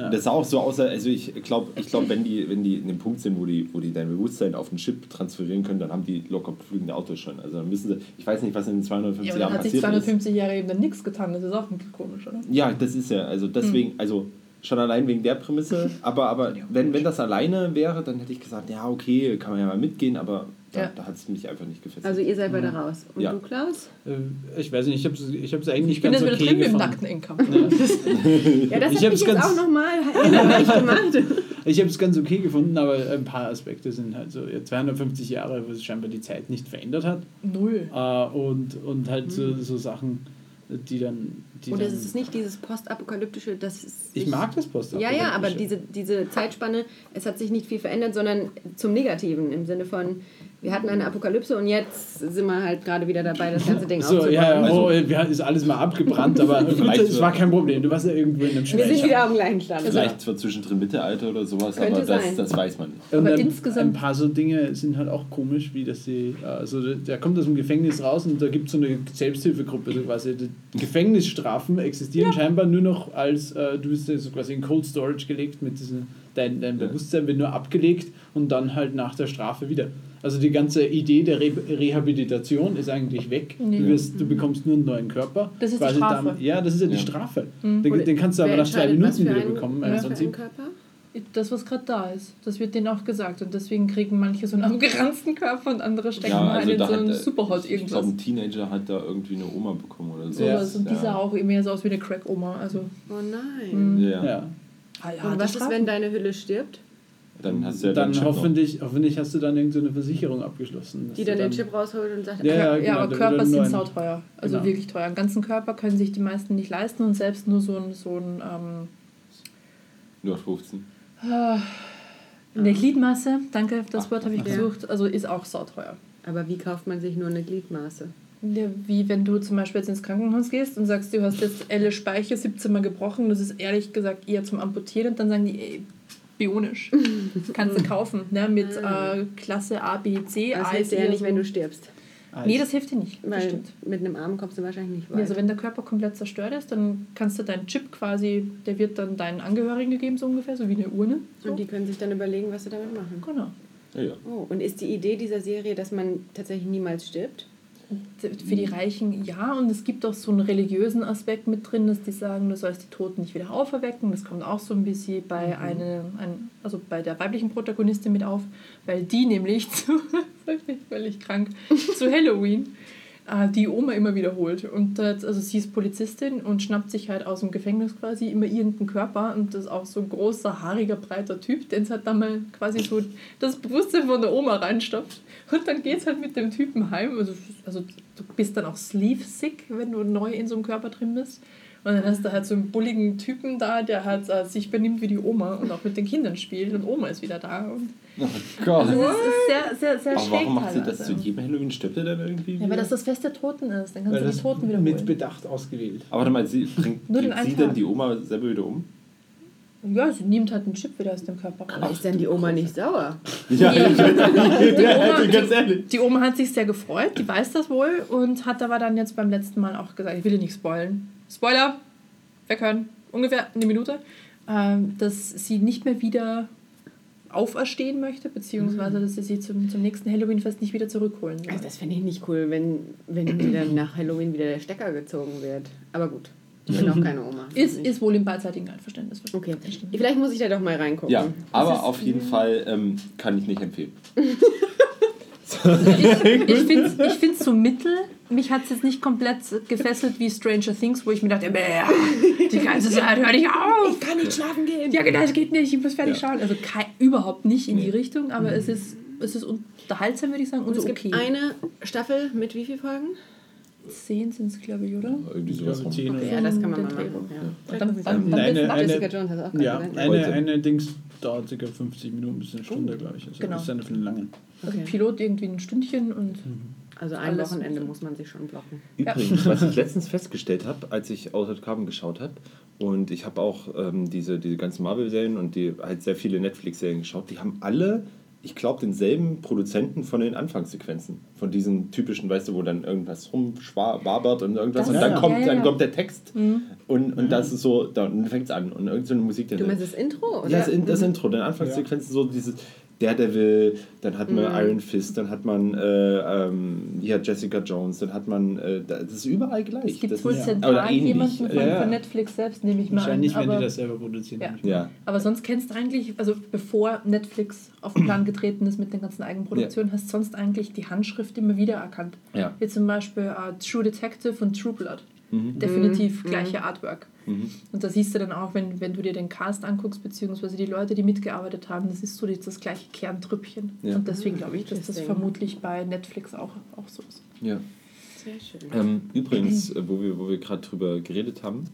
Ja. Das sah auch so aus, also ich glaube, ich glaub, wenn, die, wenn die in dem Punkt sind, wo die, wo die dein Bewusstsein auf einen Chip transferieren können, dann haben die locker fliegende Autos schon. Also dann müssen sie, ich weiß nicht, was in den 250 Ja, Jahren dann hat sich passiert ist. 250 Jahre eben dann nichts getan. Das ist auch ein bisschen komisch, oder? Ja, das ist ja, also deswegen, Hm. also schon allein wegen der Prämisse, aber, aber wenn, wenn das alleine wäre, dann hätte ich gesagt, ja, okay, kann man ja mal mitgehen, aber da, Ja. da hat es mich einfach nicht gefesselt. Also ihr seid beide raus. Und Ja. du, Klaus? Äh, Ich weiß nicht, ich habe es ich hab's eigentlich Ich bin ganz jetzt wieder okay drin mit dem gefunden. nackten. Ja, das Ich habe ich jetzt auch nochmal gemacht. Ich habe es ganz okay gefunden, aber ein paar Aspekte sind halt so ja, 250 Jahre, wo sich scheinbar die Zeit nicht verändert hat. Null. Äh, und, und halt so, so Sachen, die dann. Die Oder dann ist es nicht dieses postapokalyptische, das ist. ich mag das Post. Ja, ja, aber diese, diese Zeitspanne, es hat sich nicht viel verändert, sondern zum Negativen im Sinne von, wir hatten eine Apokalypse und jetzt sind wir halt gerade wieder dabei, das ganze Ding So, aufzubauen. ja, ja, Also- oh, ist alles mal abgebrannt, aber es war kein Problem. Du warst ja irgendwo in einem wir sind wieder auf dem gleichen Stand. Vielleicht zwar zwischendrin Mittelalter oder sowas, Könnte aber das, sein. das weiß man nicht. Und Aber ein, insgesamt- ein paar so Dinge sind halt auch komisch, wie dass sie, also der, kommt aus dem Gefängnis raus und da gibt es so eine Selbsthilfegruppe, so quasi. Die Gefängnisstrafen existieren scheinbar nur noch als, äh, du bist ja so quasi in Cold Storage gelegt mit diesem, dein, dein Ja. Bewusstsein wird nur abgelegt und dann halt nach der Strafe wieder. Also die ganze Idee der Re Rehabilitation ist eigentlich weg. Nee. Du, wirst, du bekommst nur einen neuen Körper. Das ist die Quasi Strafe. Damit, ja, das ist ja die Ja. Strafe. Mhm. Den, den kannst du aber nach zwei Minuten für wieder ein- bekommen. was im für ein Prinzip. Körper? Das, was gerade da ist, das wird denen auch gesagt. Und deswegen kriegen manche so einen abgeranzten Körper und andere stecken Ja, mal also in da so einen hat, Superhot ich irgendwas. glaube, ein Teenager hat da irgendwie eine Oma bekommen oder so. Sowas. Und die ja. sah auch mehr so aus wie eine Crack-Oma. Also, Oh nein. Mhm. Ja. Ja. ah, ja, Und die was ist, wenn deine Hülle stirbt? Dann hast du ja dann den Chip noch. hoffentlich, hoffentlich hast du dann irgendeine Versicherung abgeschlossen. Die du dann den Chip rausholt und sagt, Ja, ja, Ja, genau, aber da Körper wieder sind sauteuer. Also Genau. wirklich teuer. Einen ganzen Körper können sich die meisten nicht leisten und selbst nur so ein, so ein ähm, Nur 15. ah, eine Gliedmasse, danke, das Ach, Wort habe ich ja. gesucht, also ist auch sauteuer. aber wie kauft man sich nur eine Gliedmaße? Ja, wie wenn du zum Beispiel jetzt ins Krankenhaus gehst und sagst, du hast jetzt Elle Speicher 17 Mal gebrochen, das ist ehrlich gesagt eher zum Amputieren und dann sagen die, ey, bionisch. Das kannst du kaufen, ne, mit Ah. äh, Klasse A, B, C. Das A hilft dir ja eher nicht, so- wenn du stirbst. Nee, das hilft dir nicht. Weil stimmt. mit einem Arm kommst du wahrscheinlich nicht Ja, weit. also wenn der Körper komplett zerstört ist, dann kannst du deinen Chip quasi, der wird dann deinen Angehörigen gegeben, so ungefähr, so wie eine Urne. So. und die können sich dann überlegen, was sie damit machen. Genau. Ja. Oh, und ist die Idee dieser Serie, dass man tatsächlich niemals stirbt? Für die Reichen ja, und es gibt auch so einen religiösen Aspekt mit drin, dass die sagen, du sollst die Toten nicht wieder auferwecken. Das kommt auch so ein bisschen bei, eine, ein, also bei der weiblichen Protagonistin mit auf, weil die nämlich zu, das völlig krank, zu Halloween äh, die Oma immer wiederholt. Und äh, also sie ist Polizistin und schnappt sich halt aus dem Gefängnis quasi immer irgendeinen Körper und das ist auch so ein großer, haariger, breiter Typ, den es halt dann mal quasi so das Bewusstsein von der Oma reinstopft. Und dann geht es halt mit dem Typen heim. Also, also du bist dann auch sleeve-sick, wenn du neu in so einem Körper drin bist. Und dann hast du halt so einen bulligen Typen da, der halt äh, sich benimmt wie die Oma und auch mit den Kindern spielt und Oma ist wieder da. Und Oh Gott. also es ist sehr, sehr, sehr Aber schräg warum macht sie das teilweise. zu jedem Halloween? Stirbt er dann irgendwie? Ja, weil wieder? das das Fest der Toten ist. Dann kannst Weil du die das Toten wiederholen. mit Bedacht ausgewählt. Aber warte mal, sie bringt, sie Tag. die Oma selber wieder um? Ja, sie nimmt halt einen Chip wieder aus dem Körper Aber raus. ist denn die Oma nicht sauer? Ja, Die Oma, ganz ehrlich. die Oma hat sich sehr gefreut, die weiß das wohl und hat aber dann jetzt beim letzten Mal auch gesagt, ich will ihr nicht spoilen. Spoiler, weghören, ungefähr eine Minute, ähm, dass sie nicht mehr wieder auferstehen möchte, beziehungsweise dass sie sie zum, zum nächsten Halloween-Fest nicht wieder zurückholen will. Also das fände ich nicht cool, wenn, wenn dann nach Halloween wieder der Stecker gezogen wird. Aber gut, ich bin auch keine Oma. Ist, ist wohl im beidseitigen Einverständnis. Okay, Das stimmt. vielleicht muss ich da doch mal reingucken. Ja, aber auf jeden Fall ähm, kann ich nicht empfehlen. Ich finde es ich so mittel. Mich hat es jetzt nicht komplett gefesselt wie Stranger Things, wo ich mir dachte, "Bäh, die ganze Zeit hör nicht auf. kann nicht schlafen gehen. Ja, genau, das geht nicht, ich muss fertig Ja. schauen. Also kei- überhaupt nicht in die Nee. Richtung, aber es, ist, es ist unterhaltsam, würde ich sagen, und, Und es so gibt okay. eine Staffel mit wie vielen Folgen? Zehn sind es, glaube ich, oder? Irgendwie Ich sowas glaube, rum. zehn Okay, ja, das kann man mal machen. Ja. Und dann, dann, dann Eine- eine- Jessica Jones hat auch Ja, gerade eine, Heute. eine Dings dauert ca. 50 Minuten bis eine Stunde, glaube ich. Also Genau. Das ist eine von den langen. Also Okay. Pilot irgendwie ein Stündchen und Also ein Alles Wochenende muss man sich schon blocken. Übrigens, was ich letztens festgestellt habe, als ich Altered Carbon geschaut habe, und ich habe auch ähm, diese, diese ganzen Marvel-Serien und die halt sehr viele Netflix-Serien geschaut, die haben alle, ich glaube, denselben Produzenten von den Anfangssequenzen. Von diesen typischen, weißt du, wo dann irgendwas rumschwabert und irgendwas Das- und dann, ja. kommt, Ja, ja, dann kommt der Text und, und das ist so, dann fängt es an und irgend so eine Musik Du meinst das Intro? Oder? ja, das, das Intro, dann Anfangssequenzen, so dieses Daredevil, dann hat man Iron Fist, dann hat man äh, ähm, hier Jessica Jones, dann hat man, äh, das ist überall gleich. es gibt das wohl ist, zentral oder ähnlich. jemanden von, ja, ja. von Netflix selbst, nehme ich mal an. Wahrscheinlich, wenn aber, die das selber produzieren. Ja. Ja, aber sonst kennst du eigentlich, also bevor Netflix auf den Plan getreten ist mit den ganzen Eigenproduktionen, hast sonst eigentlich die Handschrift immer wieder erkannt. ja. Wie zum Beispiel äh, True Detective und True Blood. Mhm. Definitiv gleiche Artwork. Mhm. Und da siehst du dann auch, wenn, wenn du dir den Cast anguckst, beziehungsweise die Leute, die mitgearbeitet haben, das ist so die- das gleiche Kerntrüppchen. Ja. Und deswegen glaube ich, dass das vermutlich bei Netflix auch, auch so ist. ja. Sehr schön. Ähm, übrigens, äh, wo wir, wo wir gerade drüber geredet haben,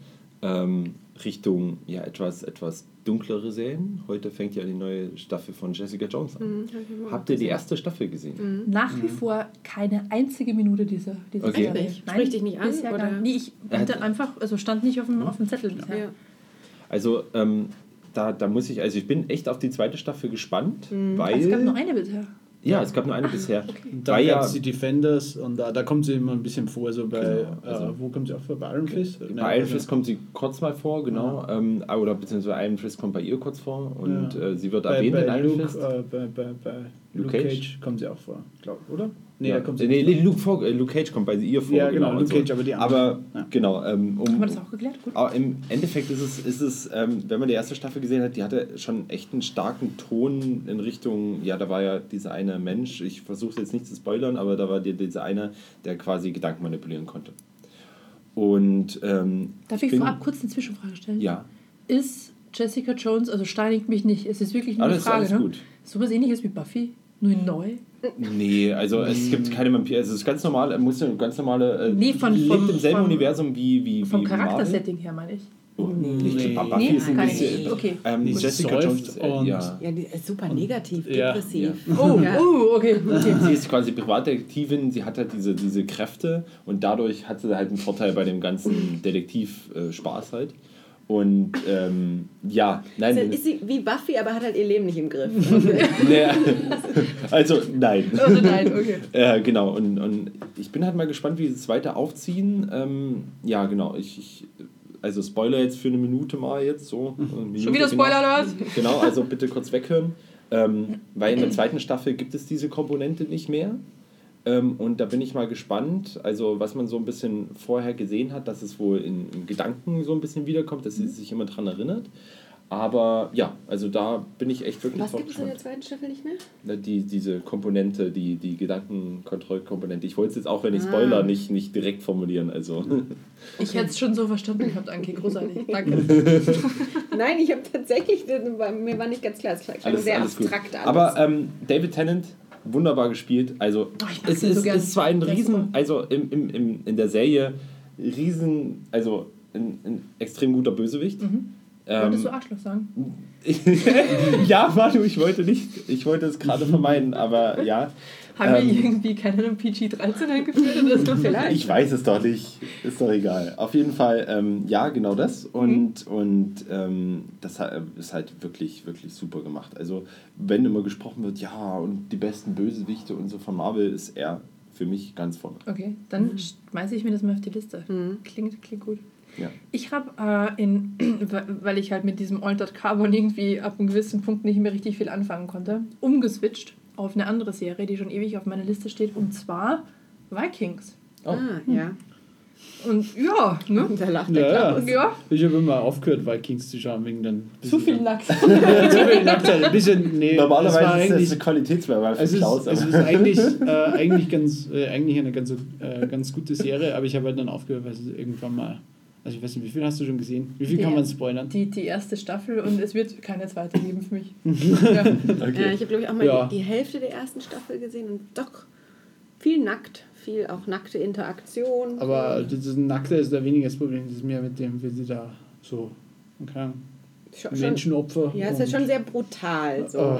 ähm, Richtung ja, etwas, etwas dunklere Serien. Heute fängt ja die neue Staffel von Jessica Jones an. Mhm, Habt ihr die erste Staffel gesehen? Nach wie vor keine einzige Minute dieser, dieser Okay. Serie. Nicht? Spricht dich nicht an, oder? Gar, nee, ich hat- hatte einfach, also stand nicht auf dem, auf dem Zettel bisher. Ja. Also, ähm, da, da muss ich, also ich bin echt auf die zweite Staffel gespannt, Mhm. weil. Es gab nur eine bisher. Ja, es gab nur eine bisher. Und dann Weil gab ja, es die Defenders und da, da kommt sie immer ein bisschen vor, so bei, Genau, also- äh, wo kommt sie auch vor? Bei Iron Fist? bei Iron Fist kommt sie kurz mal vor, genau. Ähm, oder beziehungsweise Iron Fist kommt bei ihr kurz vor und Ja. äh, sie wird bei, erwähnt bei in Iron Luke, Fist. äh, bei, bei, bei Luke Luke, Cage? Cage. kommt sie auch vor, glaube oder? Nee, ja. da kommt sie nee, nee. Luke, vor, äh, Luke Cage kommt bei ihr vor. Ja, genau, und Luke Cage, aber die Aber anderen. Ja. genau, ähm, um, Haben wir das auch geklärt? Gut. Aber im Endeffekt ist es, ist es ähm, wenn man die erste Staffel gesehen hat, die hatte schon echt einen starken Ton in Richtung, ja, da war ja dieser eine Mensch, ich versuche jetzt nicht zu spoilern, aber da war die, dieser eine, der quasi Gedanken manipulieren konnte. Und ähm, Darf ich bin- vorab kurz eine Zwischenfrage stellen? Ja, Ist Jessica Jones, also steinigt mich nicht, es ist wirklich nur alles, eine Frage, alles ne? gut. Sowas ähnliches wie Buffy, nur in neu? Nee, also es gibt keine Vampire, also es ist ganz normal, muss eine ganz normale, äh, Nee, von- lebt vom- im selben vom- Universum wie, wie, Vom. Charaktersetting her, meine ich. Oh, Nee. nee. Buffy Nee, ist ein kann bisschen, ich. Okay. ähm, Die Jessica Jones, ist, äh, und- ja. Ja, die ist super negativ, Ja. depressiv. Oh, Ja. oh, okay. okay. Sie ist quasi Privatdetektivin, sie hat halt diese, diese Kräfte und dadurch hat sie halt einen Vorteil bei dem ganzen Detektiv-Spaß halt. Und ähm, ja, nein. Also ist sie wie Buffy, aber hat halt ihr Leben nicht im Griff. nee, also nein. Also nein, okay. Äh, genau, und, und ich bin halt mal gespannt, wie sie es weiter aufziehen. Ähm, ja, genau, ich, ich, also Spoiler jetzt für eine Minute mal jetzt so. Eine Minute, Schon wieder genau. Spoiler oder was? Genau, also bitte kurz weghören. Ähm, weil in der zweiten Staffel gibt es diese Komponente nicht mehr. Ähm, und da bin ich mal gespannt, also was man so ein bisschen vorher gesehen hat, dass es wohl in, in Gedanken so ein bisschen wiederkommt, dass sie sich immer dran erinnert. Aber ja, also da bin ich echt wirklich Was gibt es in der zweiten Staffel nicht mehr? Die, diese Komponente, die, die Gedankenkontrollkomponente. Ich wollte es jetzt auch, wenn ich Ah. Spoiler, nicht, nicht direkt formulieren. Also Ich hätte es schon so verstanden gehabt, Anki. Großartig. Danke. Nein, ich habe tatsächlich, mir war nicht ganz klar, es klang alles, sehr alles gut. abstrakt alles. Aber ähm, David Tennant, wunderbar gespielt. Also Oh, es ihn so ist, ist zwar ein ist Riesen, also im, im, im, in der Serie Riesen, also ein, ein extrem guter Bösewicht. Mhm. Ähm, Wolltest du Arschloch sagen? ja, Manu, ich wollte nicht, ich wollte es gerade vermeiden, aber ja. Haben Ähm, wir irgendwie keinen PG-13 eingeführt oder so? Vielleicht. Ich weiß es doch nicht. Ist doch egal. Auf jeden Fall, ähm, ja, genau das. Und, und ähm, das ist halt wirklich, wirklich super gemacht. Also, wenn immer gesprochen wird, ja, und die besten Bösewichte und so von Marvel, ist er für mich ganz vorne. Okay, dann schmeiße ich mir das mal auf die Liste. Mhm. Klingt, klingt gut. Ja. Ich habe äh, in, weil ich halt mit diesem Altered Carbon irgendwie ab einem gewissen Punkt nicht mehr richtig viel anfangen konnte, umgeswitcht auf eine andere Serie, die schon ewig auf meiner Liste steht, und zwar Vikings. Oh. Ah, ja. Und ja, ne? Da lacht der Ja, ja. Klaus. Ja, Ich habe immer aufgehört, Vikings zu schauen, wegen dann. zu viel Nackt. zu viel. Ein bisschen, nee, Normalerweise ist das eigentlich, eine Qualitätsmerkmal für es ist, Klaus. es ist eigentlich, äh, eigentlich, ganz, äh, eigentlich eine ganz, äh, ganz gute Serie, aber ich habe halt dann aufgehört, weil es irgendwann mal. Also ich weiß nicht, wie viel hast du schon gesehen? Wie viel Die- kann man spoilern? Die, die erste Staffel und es wird keine zweite geben für mich. ja. Ja, okay. ich habe, glaube ich, auch mal Ja. die, die Hälfte der ersten Staffel gesehen und doch viel nackt, viel auch nackte Interaktion. Aber das Nackte ist da weniger das Problem, das ist mehr mit dem, wie sie da so, keine Ahnung, schon, Menschenopfer. ja, es ist schon sehr brutal. So. Oh.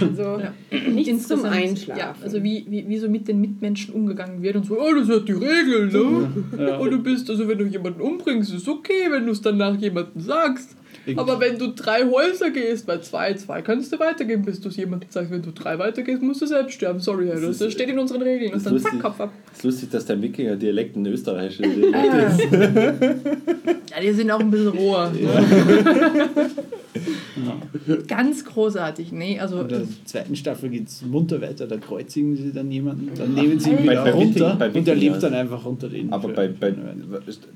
Also Ja. nichts zum Einschlafen. Ja, also wie, wie, wie so mit den Mitmenschen umgegangen wird und so, oh, das sind die Regeln, ne? Ja. Und du bist, also wenn du jemanden umbringst, ist okay, wenn du es danach jemandem sagst. Ich- Aber wenn du drei Häuser gehst, bei zwei, zwei kannst du weitergehen, bis du es jemandem sagst. Wenn du drei weitergehst, musst du selbst sterben. Sorry, Herr, Das das, steht in unseren Regeln. Und dann zack. Kopf ab. Es ist lustig, dass der Wikinger-Dialekt ein österreichischer Dialekt ist. Ja, die sind auch ein bisschen roher. Ne? Ganz großartig. Nee, also. In der zweiten Staffel geht es munter weiter, da kreuzigen sie dann jemanden, dann nehmen sie ihn Bei- wieder bei runter Wiking- bei und der Wikinger. lebt dann einfach unter den. Aber bei, bei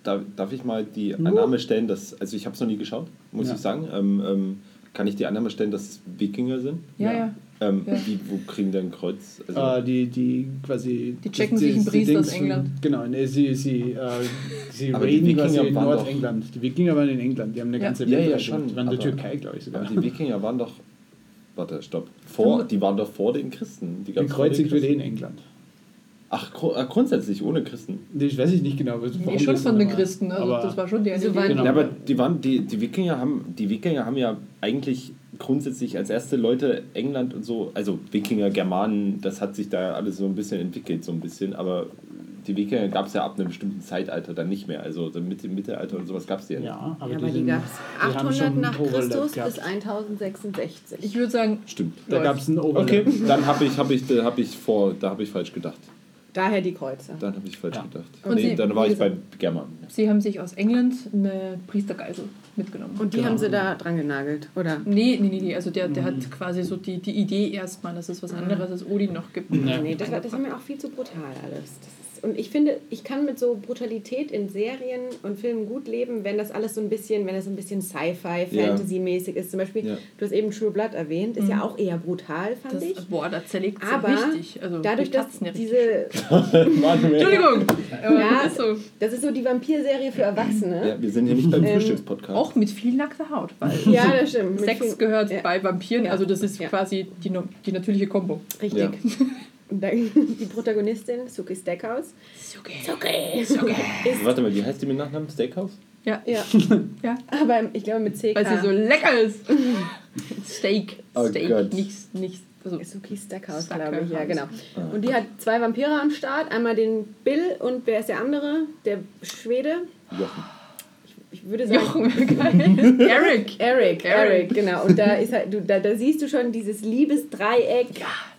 darf, darf ich mal die Annahme stellen, dass, also ich habe es noch nie geschaut, muss Ja. ich sagen. Ähm, ähm, kann ich die Annahme stellen, dass es Wikinger sind? ja, ja. Ähm, Ja. wie, wo kriegen die ein Kreuz? Also, Äh, die, die quasi. Die checken sich einen Priester aus England. Genau, nee, sie, sie, äh, sie Aber die raiden quasi Wikinger in Nordengland. Die Wikinger waren in England, die haben eine Ja. ganze Ja, ja, Weltreise schon. Die waren in der Türkei, glaube ich sogar. aber die Wikinger waren doch. Warte, stopp. Vor, die waren doch vor den Christen. Die Gekreuzigt wird eh in England. Ach, äh, grundsätzlich ohne Christen. Das weiß ich nicht genau. was- warum Nee, schon von den. Christen. Also Aber das war schon die eine waren- Idee. Genau. Ja, aber die waren, die, die Wikinger haben, die Wikinger haben ja eigentlich grundsätzlich als erste Leute England und so, also Wikinger, Germanen, das hat sich da alles so ein bisschen entwickelt, so ein bisschen, aber die Wikinger gab es ja ab einem bestimmten Zeitalter dann nicht mehr. Also Mitte, Mittelalter und sowas gab es ja nicht. Ja, aber ja, die, aber die gab es die haben 800 schon nach Christus gehabt. bis 1066. Ich würde sagen, Stimmt. Da gab es einen Overlap. Okay, dann habe ich, hab ich, da hab ich vor, da habe ich falsch gedacht. Daher die Kreuze. Dann habe ich falsch Ja. gedacht. Und nee, sie- dann war ich bei Germanen. sie haben sich aus England eine Priestergeisel mitgenommen. Und die Genau. haben sie da dran genagelt, oder? Nee, nee, nee, nee. Also der, der Mhm. hat quasi so die, die Idee erstmal, dass es was anderes als Odin noch gibt. Ja. Nee, das, war, das war mir auch viel zu brutal alles. Das ist, und ich finde, ich kann mit so Brutalität in Serien und Filmen gut leben, wenn das alles so ein bisschen, wenn das so ein bisschen Sci-Fi, Ja. Fantasy-mäßig ist. Zum Beispiel, Ja. du hast eben True Blood erwähnt, ist ja auch eher brutal, fand Das, ich. boah, da zerlegt es Aber richtig. Also Dadurch, dass ja diese. Entschuldigung! Ja. so. das ist so die Vampirserie für Erwachsene. Ja, wir sind hier nicht beim Ähm, Frühstückspodcast. Auch mit viel nackter Haut, weil Ja, das stimmt. Sex gehört Ja. bei Vampiren, Ja. also das ist Ja. quasi die, no- die natürliche Kombo. Richtig. Ja. Und dann die Protagonistin, Suki Stackhouse, ist, Warte mal, wie heißt die mit Nachnamen? Steakhouse? Ja, ja, ja. aber ich glaube mit CK. weil sie so lecker ist. Steak. Oh Steak, Gott. nicht, nicht. Also, Suki Stackhouse, Stackhouse. glaube ich, ja, genau. Ah. Und die hat zwei Vampire am Start. Einmal den Bill und wer ist der andere? Der Schwede. Jochen. Ich würde sagen. Jochen, geil. Eric. Eric, Eric. Eric, genau. Und da ist halt, du, da, da siehst du schon dieses Liebesdreieck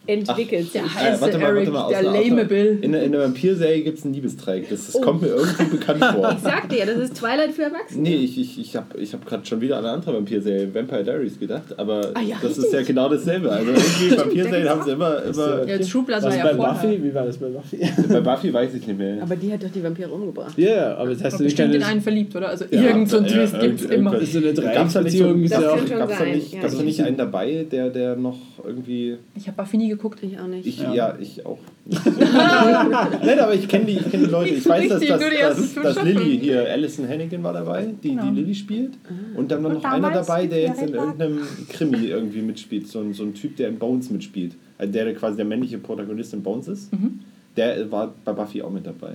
entwickelt sich. Der Äh, heiße warte mal, warte Eric, mal, aus der lame Bill. In der, in der Vampir-Serie gibt es einen Liebestreik. Das, das Oh. kommt mir irgendwie bekannt vor. Ich sagte ja, das ist Twilight für Erwachsene. Nee, ich, ich, ich habe ich hab gerade schon wieder an eine andere Vampir-Serie, Vampire Diaries, gedacht, aber Ah ja, das richtig. ist ja genau dasselbe. Also irgendwie Vampir-Serien haben sie immer, immer. Ja, True Blood war ja bei vorher. Buffy? Wie war das bei Buffy? Bei Buffy weiß ich nicht mehr. Aber die hat doch die Vampire umgebracht. Ja, yeah, aber das heißt nicht bestimmt in einen verliebt, oder? Also Ja, irgend so ein ja, Twist irgend- gibt's immer. So eine Dreiecksbeziehung schon gab's da sein, nicht, einen dabei, der, der noch irgendwie. Ich habe Buffy nie geguckt. Ich auch nicht. Ich, Ja. ja. ich auch. Nein, aber ich kenne die, ich kenn die Leute. Ich weiß, dass, dass, dass, dass. Lilly hier, Alison Hannigan war dabei, die, Genau. die Lilly spielt. Und dann war noch einer dabei, der jetzt in irgendeinem Krimi irgendwie mitspielt. So ein, so ein Typ, der in Bones mitspielt. Also der quasi der männliche Protagonist in Bones ist. Mhm. Der war bei Buffy auch mit dabei.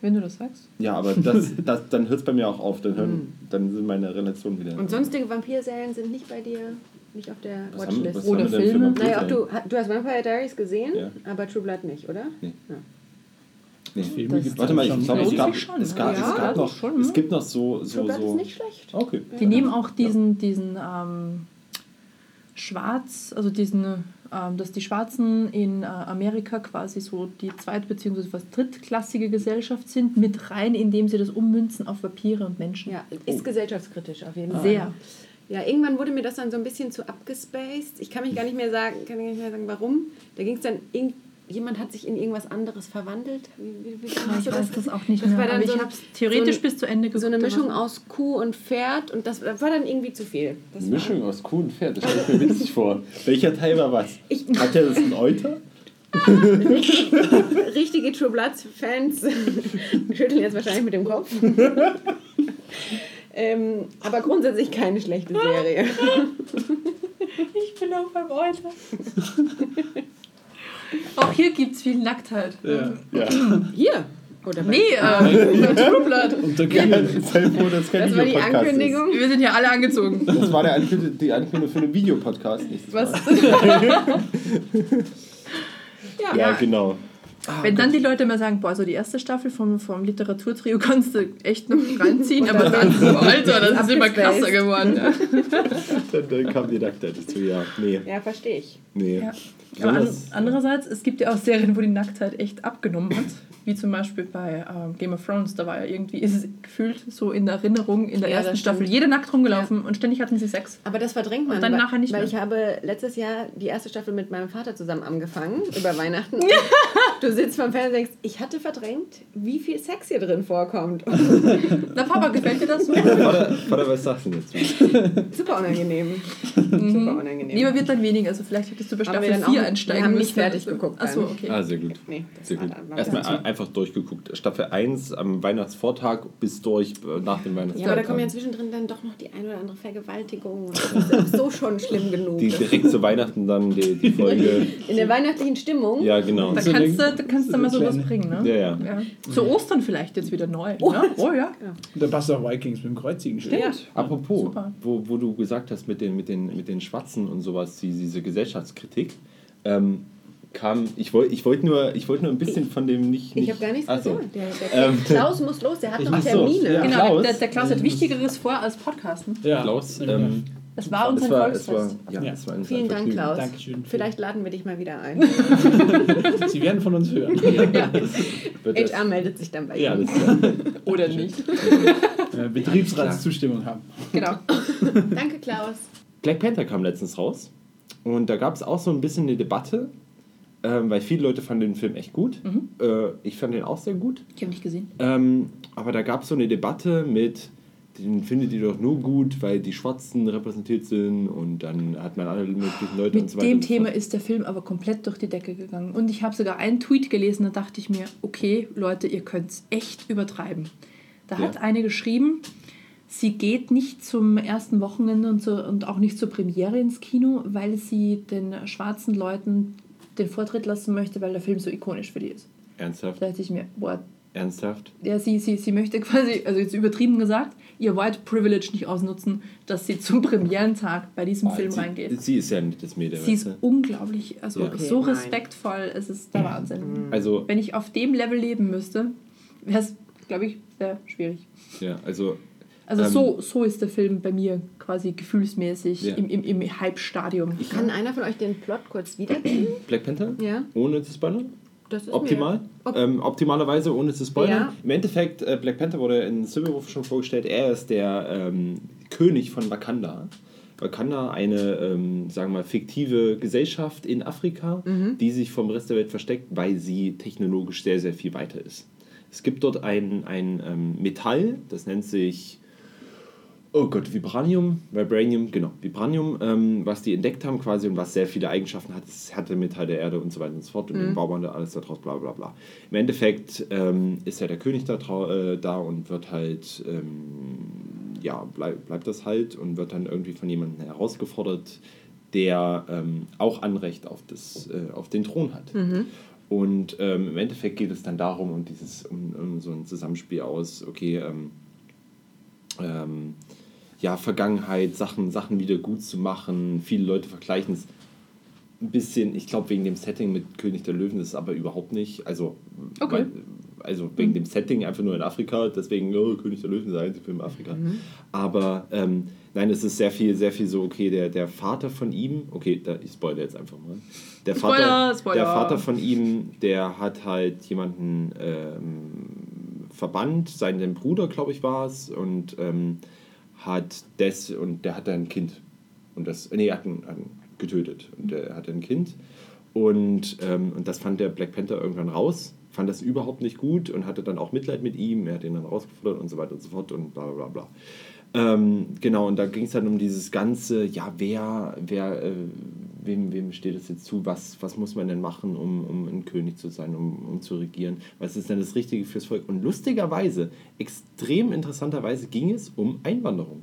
Wenn du das sagst. Ja, aber das, das, dann hört es bei mir auch auf. Dann, hören, dann sind meine Relationen wieder. Und sonstige Vampirserien sind nicht bei dir, nicht auf der was Watchlist. was Oder haben für Filme? Naja, auch du, ha- du hast Vampire Diaries gesehen, Ja. aber True Blood nicht, oder? Nee. Ja. Nee. Warte mal, ich glaube, es gab, schon, es gab, ja. es gab noch, schon, es ne? gibt noch so, True so, Blood so. ist nicht schlecht. Okay. Die nehmen auch diesen, diesen ähm, Schwarz, also diesen, ähm, dass die Schwarzen in äh, Amerika quasi so die zweit- bzw. fast drittklassige Gesellschaft sind, mit rein, indem sie das ummünzen auf Vampire und Menschen. Ja, ist gesellschaftskritisch auf jeden Fall. Sehr. Ja, irgendwann wurde mir das dann so ein bisschen zu abgespaced. Ich kann mich gar nicht mehr sagen, kann ich nicht mehr sagen, warum. Da ging es dann, irgend- jemand hat sich in irgendwas anderes verwandelt. Wie, wie, wie Ja, ich weiß das auch nicht Das mehr, war dann aber so ich habe es theoretisch so ein- bis zu Ende geguckt. So eine Mischung aus Kuh und Pferd und das war dann irgendwie zu viel. Das war- Mischung aus Kuh und Pferd, das stelle ich mir witzig vor. Welcher Teil war was? Ich- Hat der das ein Euter? Richtige True Bloods-Fans schütteln jetzt wahrscheinlich mit dem Kopf. Ähm, aber grundsätzlich keine schlechte Serie. Ich bin auch beim Euter. auch hier gibt es viel Nacktheit. Ja. Ja. Hier. Oder Nee, äh, bei True Blood. Und da Ja, ging sei froh, dass kein Das war die Ankündigung. Wir sind ja alle angezogen. Ist. Das war der Ankündigung, die Ankündigung für den Videopodcast Was? Ja, Ja, genau. Wenn dann die Leute mal sagen, boah, so die erste Staffel vom, vom Literaturtrio kannst du echt noch reinziehen, aber dann so, Alter, das ist immer krasser geworden. Ja. Dann, dann kam die Nacktheit dazu. Ja, nee, ja verstehe ich. nee. Ja. Aber an, andererseits, es gibt ja auch Serien, wo die Nacktheit echt abgenommen hat. Wie zum Beispiel bei ähm, Game of Thrones. Da war ja irgendwie, ist es gefühlt so in der Erinnerung in der Ja, ersten Staffel, jede nackt rumgelaufen und ständig hatten sie Sex. Aber das verdrängt man. Und dann weil, nachher nicht Weil mehr. ich habe letztes Jahr die erste Staffel mit meinem Vater zusammen angefangen, über Weihnachten. Du sitzt vom Fernseher und denkst, ich hatte verdrängt, wie viel Sex hier drin vorkommt. Na, Papa, gefällt dir das so? Vater, Vater, was sagst du denn jetzt? Super unangenehm. Super unangenehm. Nee, aber wird dann weniger. Also vielleicht hättest du bei Staffel dann 4 auch- einsteigen wir haben müssen. nicht fertig geguckt Achso, okay. Ah, sehr gut. Nee, Sehr gut. Erstmal a- einfach durchgeguckt. Staffel 1 am Weihnachtsvortag bis durch äh, nach dem Weihnachtsvortag. Ja, aber da kommen ja zwischendrin dann doch noch die ein oder andere Vergewaltigung. Das ist auch so schon schlimm genug. die direkt zu Weihnachten dann die, die Folge. In der weihnachtlichen Stimmung. Ja, genau. Da kannst du, kannst so du mal sowas bringen, ne? Ja, ja. Zu Ostern vielleicht jetzt wieder neu. Oh. Ne? Oh ja. Da passt auch Vikings mit dem Kreuzigen. Stimmt. Ja. Apropos, Super. wo, wo du gesagt hast mit den, mit den, mit den Schwarzen und sowas, die, diese Gesellschaftskritik, ähm, kam, ich wollte ich wollt nur, ich wollt nur ein bisschen von dem nicht... nicht Ich habe gar nichts so. gesagt. Der, der Ähm. Klaus muss los, der hat Ich noch Termine. los, ja. Genau, Klaus. der, der Klaus hat Wichtigeres vor als Podcasten. Ja. Klaus, Ja. ähm, Das war unser es war, es war, Volksfest. ja, Ja. es war ein Vielen Dank. Klaus. Dankeschön. Vielleicht laden wir dich mal wieder ein. Sie werden von uns hören. Das- HR meldet sich dann bei Ja, Ihnen. Oder nicht. Äh, Betriebsratszustimmung haben. Genau. Danke, Klaus. Black Panther kam letztens raus und da gab es auch so ein bisschen eine Debatte, ähm, weil viele Leute fanden den Film echt gut. Mhm. Äh, ich fand den auch sehr gut. Ich habe nicht gesehen. Ähm, aber da gab es so eine Debatte mit, den findet ihr doch nur gut, weil die Schwarzen repräsentiert sind und dann hat man alle möglichen Leute und Mit so weiter. dem und so Thema ist der Film aber komplett durch die Decke gegangen. Und ich habe sogar einen Tweet gelesen, da dachte ich mir, okay, Leute, ihr könnt es echt übertreiben. Da hat Ja. eine geschrieben, sie geht nicht zum ersten Wochenende und, so, und auch nicht zur Premiere ins Kino, weil sie den schwarzen Leuten den Vortritt lassen möchte, weil der Film so ikonisch für die ist. Ernsthaft? Da dachte ich mir, boah, Ernsthaft? ja, sie, sie, sie möchte quasi, also jetzt übertrieben gesagt, ihr White Privilege nicht ausnutzen, dass sie zum Premierentag bei diesem Film sie, reingeht. Sie ist ja ein nettes Mädel. Sie ist unglaublich, also Ja. so Okay, nein. respektvoll, es ist der Wahnsinn. Also, Wenn ich auf dem Level leben müsste, wäre es, glaube ich, sehr schwierig. ja, also Also Ähm, so, so ist der Film bei mir quasi gefühlsmäßig Ja. im, im, im Hype-Stadium. Kann einer von euch den Plot kurz wiedergeben? Black Panther? Ja. Ohne zu spoilern? Optimal? Op Ähm, optimalerweise, ohne zu spoilern. Ja. Im Endeffekt, äh, Black Panther wurde in Civil War schon vorgestellt, er ist der ähm, König von Wakanda. Wakanda, eine, ähm, sagen wir mal, fiktive Gesellschaft in Afrika, die sich vom Rest der Welt versteckt, weil sie technologisch sehr, sehr viel weiter ist. Es gibt dort ein, ein ähm, Metall, das nennt sich Oh Gott, Vibranium, Vibranium, genau, Vibranium, ähm, was die entdeckt haben quasi und was sehr viele Eigenschaften hat, das hatte Metall der Erde und so weiter und so fort und den Bauern da alles da draus, bla bla bla. Im Endeffekt ähm, ist ja der König da, äh, da und wird halt, ähm, ja, bleib, bleibt das halt und wird dann irgendwie von jemandem herausgefordert, der ähm, auch Anrecht auf, das, äh, auf den Thron hat. Und ähm, im Endeffekt geht es dann darum, um, dieses, um, um so ein Zusammenspiel aus, okay, ähm, ähm, ja, Vergangenheit, Sachen, Sachen wieder gut zu machen. Viele Leute vergleichen es ein bisschen, ich glaube, wegen dem Setting mit König der Löwen ist es aber überhaupt nicht. Also, Okay. weil, also wegen dem Setting einfach nur in Afrika, deswegen oh, König der Löwen sein, Film in Afrika. Aber ähm, nein, es ist sehr viel, sehr viel so, okay, der, der Vater von ihm, okay, da, ich spoilere jetzt einfach mal. Der Spoiler, Vater, Spoiler. der Vater von ihm, der hat halt jemanden ähm, verbannt, seinen Bruder, glaube ich, war es, und ähm, hat das, und der hatte ein Kind. Und das, nee, hat ihn, hat getötet. Und der hatte ein Kind. Und, ähm, und das fand der Black Panther irgendwann raus, fand das überhaupt nicht gut und hatte dann auch Mitleid mit ihm. Er hat ihn dann rausgefordert und so weiter und so fort und bla bla bla. Ähm, genau, und da ging es dann um dieses ganze, ja, wer, wer, äh, wem, wem steht es jetzt zu, was, was muss man denn machen, um, um ein König zu sein, um, um zu regieren, was ist denn das Richtige fürs Volk? Und lustigerweise, extrem interessanterweise ging es um Einwanderung.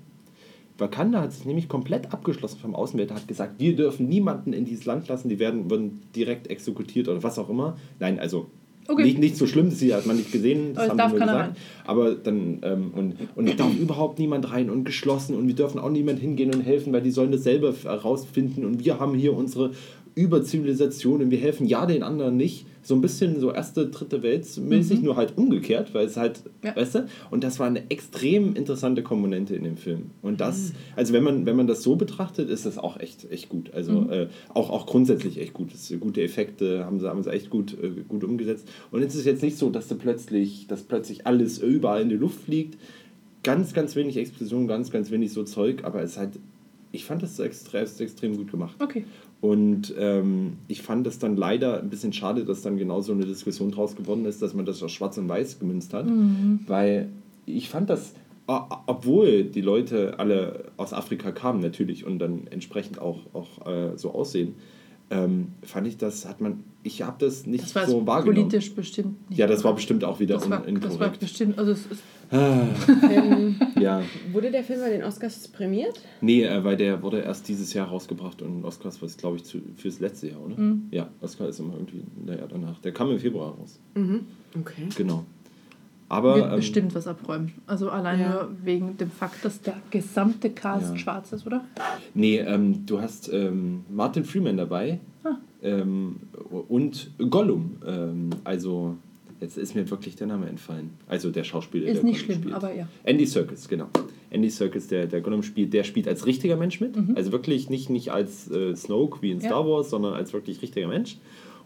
Wakanda hat sich nämlich komplett abgeschlossen vom Außenwelt, hat gesagt, wir dürfen niemanden in dieses Land lassen, die werden, werden direkt exekutiert oder was auch immer. Nein, also Okay. nicht, nicht so schlimm, das hat man nicht gesehen, das Aber es haben darf keiner gesagt. Aber dann, ähm, und, und es darf überhaupt niemand rein und geschlossen und wir dürfen auch niemand hingehen und helfen, weil die sollen das selber herausfinden und wir haben hier unsere Überzivilisation und wir helfen ja den anderen nicht. So ein bisschen so erste, dritte Welt mäßig, nur halt umgekehrt, weil es halt, Ja. weißt du? Und das war eine extrem interessante Komponente in dem Film. Und das, also wenn man, wenn man das so betrachtet, ist das auch echt, echt gut. Also äh, auch, auch grundsätzlich echt gut. Das, gute Effekte haben sie, haben sie echt gut, äh, gut umgesetzt. Und es ist jetzt nicht so, dass du plötzlich, dass plötzlich alles überall in die Luft fliegt. Ganz, ganz wenig Explosion, ganz, ganz wenig so Zeug, aber es ist halt, ich fand das extrem, extrem gut gemacht. Okay. Und ähm, ich fand es dann leider ein bisschen schade, dass dann genau so eine Diskussion draus geworden ist, dass man das auf Schwarz und Weiß gemünzt hat. Weil ich fand das, obwohl die Leute alle aus Afrika kamen natürlich und dann entsprechend auch, auch äh, so aussehen, ähm, fand ich das, hat man, ich habe das nicht Das war so wahrgenommen. politisch bestimmt nicht. Ja, das war bestimmt auch wieder das war, un das war inkorrekt. bestimmt, also es ist, Ähm, Ja, wurde der Film bei den Oscars prämiert? nee, äh, weil der wurde erst dieses Jahr rausgebracht und Oscars war es, glaube ich, zu, fürs letzte Jahr, oder? Mhm. Ja, Oscar ist immer irgendwie naja, danach. Der kam im Februar raus. Mhm. Okay. Genau. Aber wird ähm, bestimmt was abräumen. Also allein Ja. nur wegen dem Fakt, dass der gesamte Cast Ja. schwarz ist, oder? Nee, ähm, du hast ähm, Martin Freeman dabei Ah. ähm, und Gollum. Ähm, also, jetzt ist mir wirklich der Name entfallen. Also der Schauspieler, Ist der nicht Gollum schlimm, spielt. aber ja. Andy Serkis, genau. Andy Serkis, der, der Gollum spielt, der spielt als richtiger Mensch mit. Also wirklich nicht, nicht als äh, Snoke wie in Mhm. Ja. Star Wars, sondern als wirklich richtiger Mensch.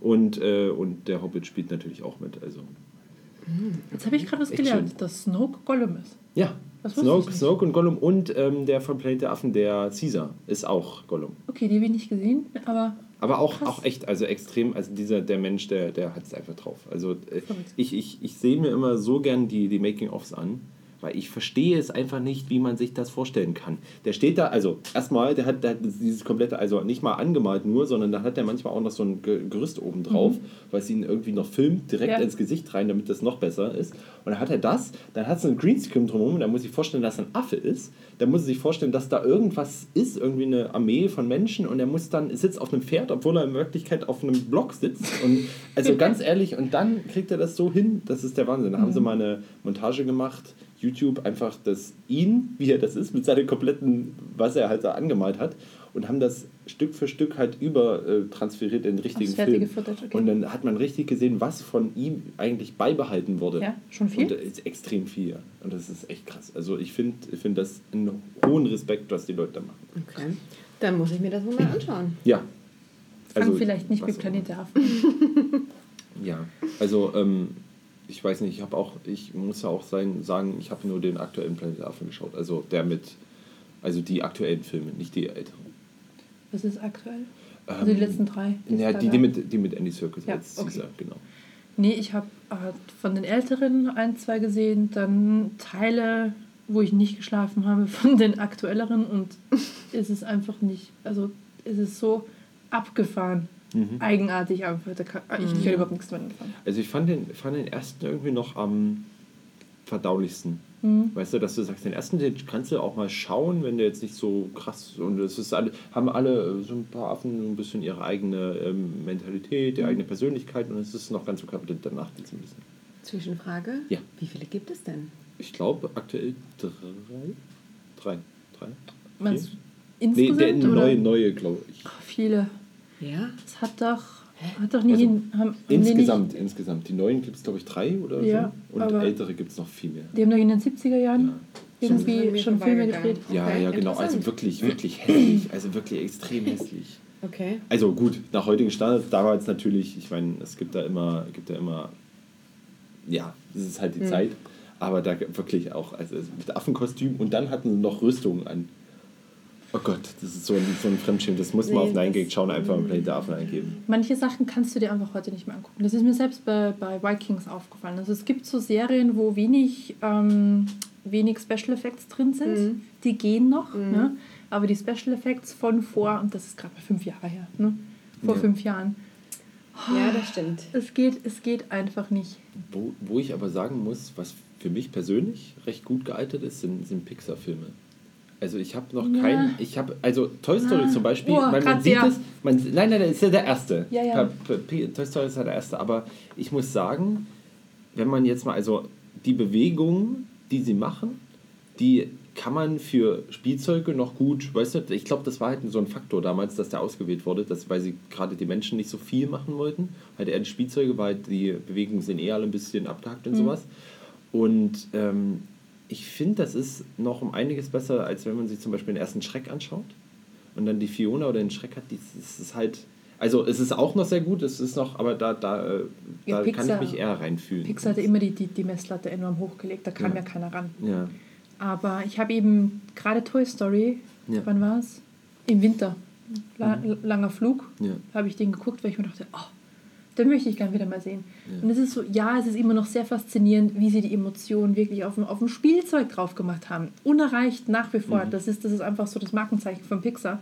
Und, äh, und der Hobbit spielt natürlich auch mit. Also, Jetzt habe ich gerade was Echt gelernt, schön. dass Snoke Gollum ist. ja. Snoke. Snoke und Gollum und ähm, der von Planet der Affen, der Caesar, ist auch Gollum. Okay, die habe ich nicht gesehen, aber Aber auch, Krass. auch echt, also extrem, also dieser, der Mensch, der, der hat es einfach drauf. Also äh, ich, ich, ich sehe mir immer so gern die, die Making-ofs an, weil ich verstehe es einfach nicht, wie man sich das vorstellen kann. Der steht da, also erstmal, der hat, der hat dieses komplette, also nicht mal angemalt nur, sondern da hat er manchmal auch noch so ein Ge- Gerüst oben drauf, weil es ihn irgendwie noch filmt, direkt Ja. ins Gesicht rein, damit das noch besser ist. Und dann hat er das, dann hat es einen Greenscreen drumherum, da muss ich vorstellen, dass er ein Affe ist. Da muss er sich vorstellen, dass da irgendwas ist, irgendwie eine Armee von Menschen und er muss dann, sitzt auf einem Pferd, obwohl er in Wirklichkeit auf einem Block sitzt. Und also ganz ehrlich, und dann kriegt er das so hin, das ist der Wahnsinn. Da haben sie mal eine Montage gemacht, YouTube einfach das ihn, wie er das ist, mit seinen kompletten, was er halt da angemalt hat, und haben das Stück für Stück halt über äh, transferiert in den richtigen fertige Film. Footage, okay. Und dann hat man richtig gesehen, was von ihm eigentlich beibehalten wurde. Ja, schon viel? Und das ist extrem viel. ja. Und das ist echt krass. Also ich finde ich find das einen hohen Respekt, was die Leute da machen. Okay. Dann muss ich mir das wohl mal anschauen. Ja. Fang Also, vielleicht nicht mit Planet der Affen. Ja, also ähm, ich weiß nicht, ich habe auch, ich muss ja auch sein, sagen, ich habe nur den aktuellen Planet Affen geschaut. Also der mit, also die aktuellen Filme, nicht die älteren. Was ist aktuell? Also die letzten drei. Ähm, Ja, die, die, mit, die mit Andy Serkis Ja, als okay. Caesar, genau. Nee, ich habe äh, von den älteren ein, zwei gesehen, dann Teile, wo ich nicht geschlafen habe, von den aktuelleren und es ist einfach nicht, also es ist so abgefahren, Mhm. eigenartig einfach. Da kann, ich, ich Mhm. kann überhaupt nichts damit anfangen. Also ich fand den, fand den ersten irgendwie noch am verdaulichsten. Mhm. Weißt du, dass du sagst, den ersten den kannst du auch mal schauen, wenn der jetzt nicht so krass und es ist alle, haben alle so ein paar Affen so ein bisschen ihre eigene ähm, Mentalität, ihre Mhm. eigene Persönlichkeit und es ist noch ganz so kapitel danach geht's ein bisschen. Zwischenfrage. Ja. Wie viele gibt es denn? Ich glaube aktuell drei. Drei. Drei. Meinst du Nee, insgesamt? der oder? neue, neue, glaube ich. Ach, viele. Ja. Das hat doch, hat doch nie Also, hin, haben, haben die Insgesamt, insgesamt. Die neuen gibt es, glaube ich, drei oder Ja, so. Und ältere gibt es noch viel mehr. Nicht, die haben doch in den 70er Jahren Ja. Irgendwie schon Filme gedreht. Ja, Okay, ja, genau. Also wirklich, wirklich hässlich. Also wirklich extrem hässlich. Okay. Also gut, nach heutigen Standards damals natürlich, ich meine, es gibt da immer, gibt da immer, ja, das ist halt die Mhm. Zeit, aber da wirklich auch, also mit Affenkostüm und dann hatten sie noch Rüstungen an. Oh Gott, das ist so ein, so ein Fremdschirm, das muss man Nee, auf Nine das- Gag schauen, einfach mal Planet der Affen eingeben. Manche Sachen kannst du dir einfach heute nicht mehr angucken. Das ist mir selbst bei, bei Vikings aufgefallen. Also es gibt so Serien, wo wenig, ähm, wenig Special Effects drin sind. Mhm. Die gehen noch, Mhm. ne? aber die Special Effects von vor, und das ist gerade mal fünf Jahre her, ne? vor Ja. fünf Jahren, Ja, das stimmt. es geht, es geht einfach nicht. Wo, wo ich aber sagen muss, was für mich persönlich recht gut gealtert ist, sind, sind Pixar-Filme. Also ich habe noch Ja. keinen, ich habe, also Toy Story Ah. zum Beispiel, Oh, man, man sieht es, man, nein, nein, das ist ja der erste. Ja, ja. P- Toy Story ist ja der erste, aber ich muss sagen, wenn man jetzt mal, also die Bewegungen, die sie machen, die kann man für Spielzeuge noch gut, weißt du, ich glaube, das war halt so ein Faktor damals, dass der ausgewählt wurde, dass, weil sie gerade die Menschen nicht so viel machen wollten, halt eher die Spielzeuge, weil die Bewegungen sind eh alle ein bisschen abgehackt und Mhm. sowas. Und ähm, ich finde, das ist noch um einiges besser, als wenn man sich zum Beispiel den ersten Schreck anschaut und dann die Fiona oder den Schreck hat, die, das ist halt, also es ist auch noch sehr gut, es ist noch, aber da, da, äh, Ja, da kann Pixar- ich mich eher reinfühlen. Pixar hatte immer die, die, die Messlatte enorm hochgelegt, da kam Ja. ja, keiner ran. Ja. Aber ich habe eben gerade Toy Story, Ja. wann war es? Im Winter. La Langer Flug. Habe ich den geguckt, weil ich mir dachte, oh, den möchte ich gerne wieder mal sehen. Ja. Und es ist so, ja, es ist immer noch sehr faszinierend, wie sie die Emotionen wirklich auf dem, auf dem Spielzeug drauf gemacht haben. Unerreicht nach wie vor. Mhm. Das, ist, das ist einfach so das Markenzeichen von Pixar.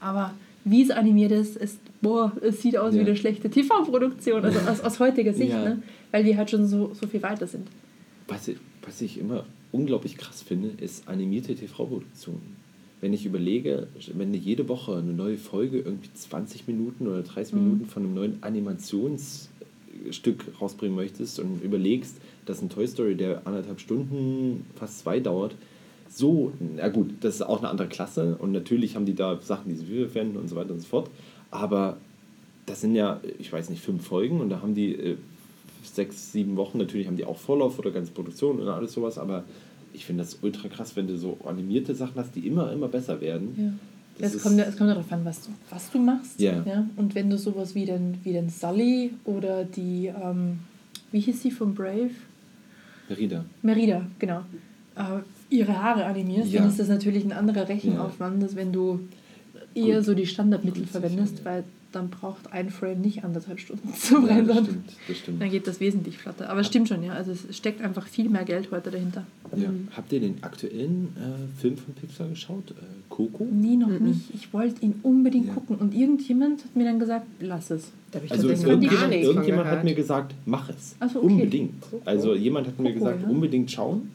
Aber wie es animiert ist, ist, boah, es sieht aus Ja. wie eine schlechte TV-Produktion, also aus, aus heutiger Sicht, Ja. ne? weil wir halt schon so, so viel weiter sind. Was ich, was ich immer unglaublich krass finde, ist animierte TV-Produktionen. Wenn ich überlege, wenn du jede Woche eine neue Folge, irgendwie 20 Minuten oder 30 Mhm. Minuten von einem neuen Animationsstück rausbringen möchtest und überlegst, dass ein Toy Story, der anderthalb Stunden, fast zwei dauert, so, na gut, das ist auch eine andere Klasse und natürlich haben die da Sachen, die sie wiederverwenden und so weiter und so fort, aber das sind ja, ich weiß nicht, fünf Folgen und da haben die äh, sechs, sieben Wochen, natürlich haben die auch Vorlauf oder ganze Produktion und alles sowas, aber ich finde das ultra krass, wenn du so animierte Sachen hast, die immer, immer besser werden. Ja. Das Es kommt, es kommt darauf an, was du, was du machst. Ja. Ja? Und wenn du sowas wie den, wie den Sully oder die, ähm, wie hieß sie von Brave? Merida. Merida, genau. Äh, ihre Haare animierst, Ja. dann ist das natürlich ein anderer Rechenaufwand, als wenn du eher Gut. so die Standardmittel Gut, verwendest, sicher, weil dann braucht ein Frame nicht anderthalb Stunden zu Ja, das rendern. stimmt, das stimmt. dann geht das wesentlich flotter. Aber es stimmt schon, ja. Also es steckt einfach viel mehr Geld heute dahinter. Ja. Habt ihr den aktuellen äh, Film von Pixar geschaut? Äh, Coco? Nee, noch Mhm. nicht. Ich wollte ihn unbedingt Ja. gucken. Und irgendjemand hat mir dann gesagt, lass es. Da habe ich Also irgendjemand, irgendjemand hat mir gesagt, mach es. So, okay. Unbedingt. Also jemand hat mir Coco, gesagt, ja. unbedingt schauen.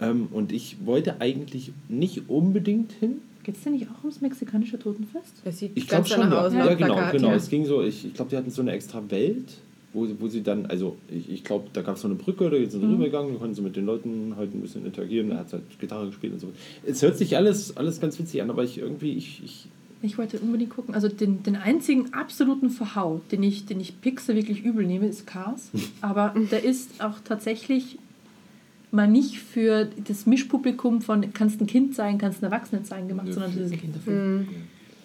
Ähm, und ich wollte eigentlich nicht unbedingt hin. Geht es denn nicht auch ums mexikanische Totenfest? Das sieht Ich glaube schon, ja. ja, genau, Plakat, genau. ja. Es ging so, ich, ich glaube, die hatten so eine extra Welt. wo, wo sie dann, also ich, ich glaube, da gab es so eine Brücke, da sind sie Mhm. rübergegangen, da konnten sie mit den Leuten halt ein bisschen interagieren, er hat halt Gitarre gespielt und so. Es hört sich alles, alles ganz witzig an, aber ich irgendwie, ich, ich Ich wollte unbedingt gucken. Also den, den einzigen absoluten Verhau, den ich, den ich Pixar wirklich übel nehme, ist Cars. Aber der ist auch tatsächlich mal nicht für das Mischpublikum von kannst ein Kind sein, kannst ein Erwachsener sein gemacht, Nö, sondern für ein Kinderfilm.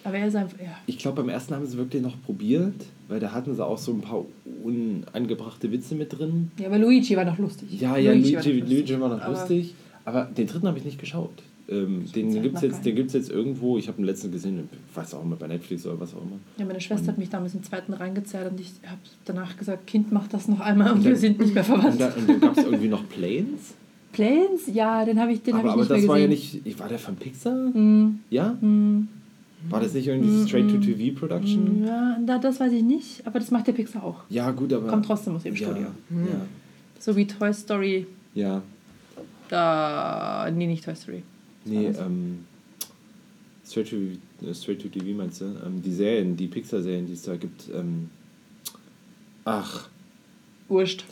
Aber er ist einfach, ja. Ich glaube, beim ersten haben sie es wirklich noch probiert, weil da hatten sie auch so ein paar unangebrachte Witze mit drin. Ja, aber Luigi war noch lustig. Ja, ja, Luigi, war noch lustig. Luigi war noch Aber- lustig. Aber den dritten habe ich nicht geschaut. Ähm, den Zeit gibt es jetzt, den gibt's jetzt irgendwo, ich habe den letzten gesehen, ich weiß auch immer bei Netflix oder was auch immer. Ja, meine Schwester hat mich damals im zweiten reingezerrt und ich habe danach gesagt, Kind, mach das noch einmal und Und wir dann- sind nicht mehr Und, verwandt. da, und dann gab es irgendwie noch Planes. Planes? Ja, den habe ich, den hab aber ich aber nicht das mehr war ja nicht, ich- war der von Pixar? Hm, Ja? hm, War das nicht irgendwie Straight-to-TV-Production? ja, da, das weiß ich nicht, aber das macht der Pixar auch. Ja, gut, aber. Kommt trotzdem aus dem ja, Studio. Ja, So wie Toy Story. ja. Da, nee, nicht Toy Story. Nee, ähm. Straight to, äh, Straight to TV meinst du? Ähm, die Serien, die Pixar-Serien, die es da gibt. Ähm, ach, Wurscht.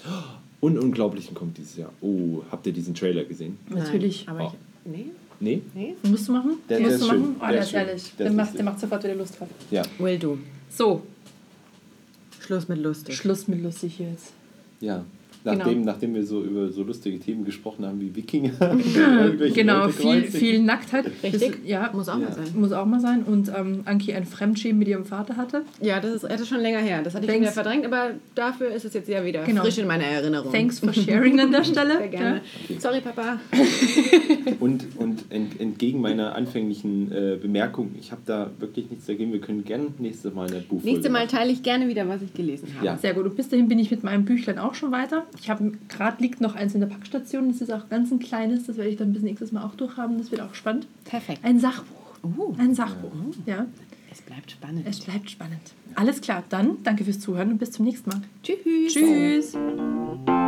Un Unglaublichen kommt dieses Jahr. Oh, habt ihr diesen Trailer gesehen? Natürlich. Nein, aber Oh. ich, nee, Nee? nee. Musst du machen? Der- Musst der du ist schön. machen? Oh, Der der, ist ehrlich. Der macht, der macht sofort wieder Lust drauf. Ja. Will do. So, Schluss mit lustig. Schluss mit lustig jetzt. Ja. Nachdem, Genau. nachdem wir so über so lustige Themen gesprochen haben wie Wikinger. Genau, viel, viel Nacktheit. Richtig. Das, ja, Muss auch Ja. mal sein. muss auch mal sein. Und ähm, Anki ein Fremdschämen mit ihrem Vater hatte. Ja, das ist, das ist schon länger her. Das hatte ich Thanks. wieder verdrängt, aber dafür ist es jetzt ja wieder Genau. frisch in meiner Erinnerung. Thanks for sharing an der Stelle. Sehr gerne. Sorry, Papa. Und, und ent, entgegen meiner anfänglichen äh, Bemerkung, ich habe da wirklich nichts dagegen. Wir können gerne nächstes Mal eine Buchfolge Nächstes Mal machen. teile ich gerne wieder, was ich gelesen habe. Ja. Sehr gut. Und bis dahin bin ich mit meinem Büchlein auch schon weiter. Ich habe gerade liegt noch eins in der Packstation. Das ist auch ganz ein kleines. Das werde ich dann bis nächstes Mal auch durchhaben. Das wird auch spannend. Perfekt. Ein Sachbuch. Uh, Ein Sachbuch. Ja. es bleibt spannend. Es bleibt spannend. Alles klar. Dann danke fürs Zuhören und bis zum nächsten Mal. Tschüss. Tschüss.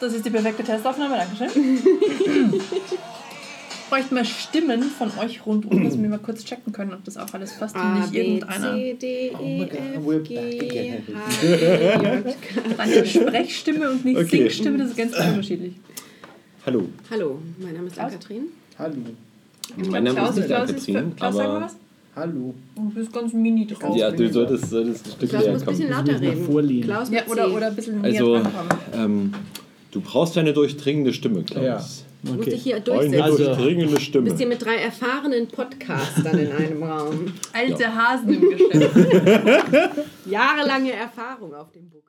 Das ist die perfekte Testaufnahme. Dankeschön. Bräuchten mal Stimmen von euch rundum, dass wir mal kurz checken können, ob das auch alles passt und A, nicht B, irgendeiner. C, D, Oh E, God, F, G. H, I, J, K. Deine Sprechstimme und nicht Okay. Singstimme, das ist ganz unterschiedlich. Hallo. Hallo, mein Name ist Klaus? Ann-Kathrin. Hallo. Mein Name Klaus, ist nicht Klaus, ist, Katrin, Klaus sag mal aber. was? Hallo. Oh, du bist ganz mini drauf. Ja, du solltest, solltest ein Stück Klaus näher muss ein bisschen kommen. lauter müssen wir reden. vorlehnen. Klaus Ja, mit oder, C. oder ein bisschen Also, näher drankommen. ähm, du brauchst ja eine durchdringende Stimme, Klaus. Du musst Okay. dich hier Eine durchsetzen. Also- durchdringende Du Stimme. bist hier mit drei erfahrenen Podcastern in einem Raum. Alte Hasen im Geschäft. Jahrelange Erfahrung auf dem Buckel.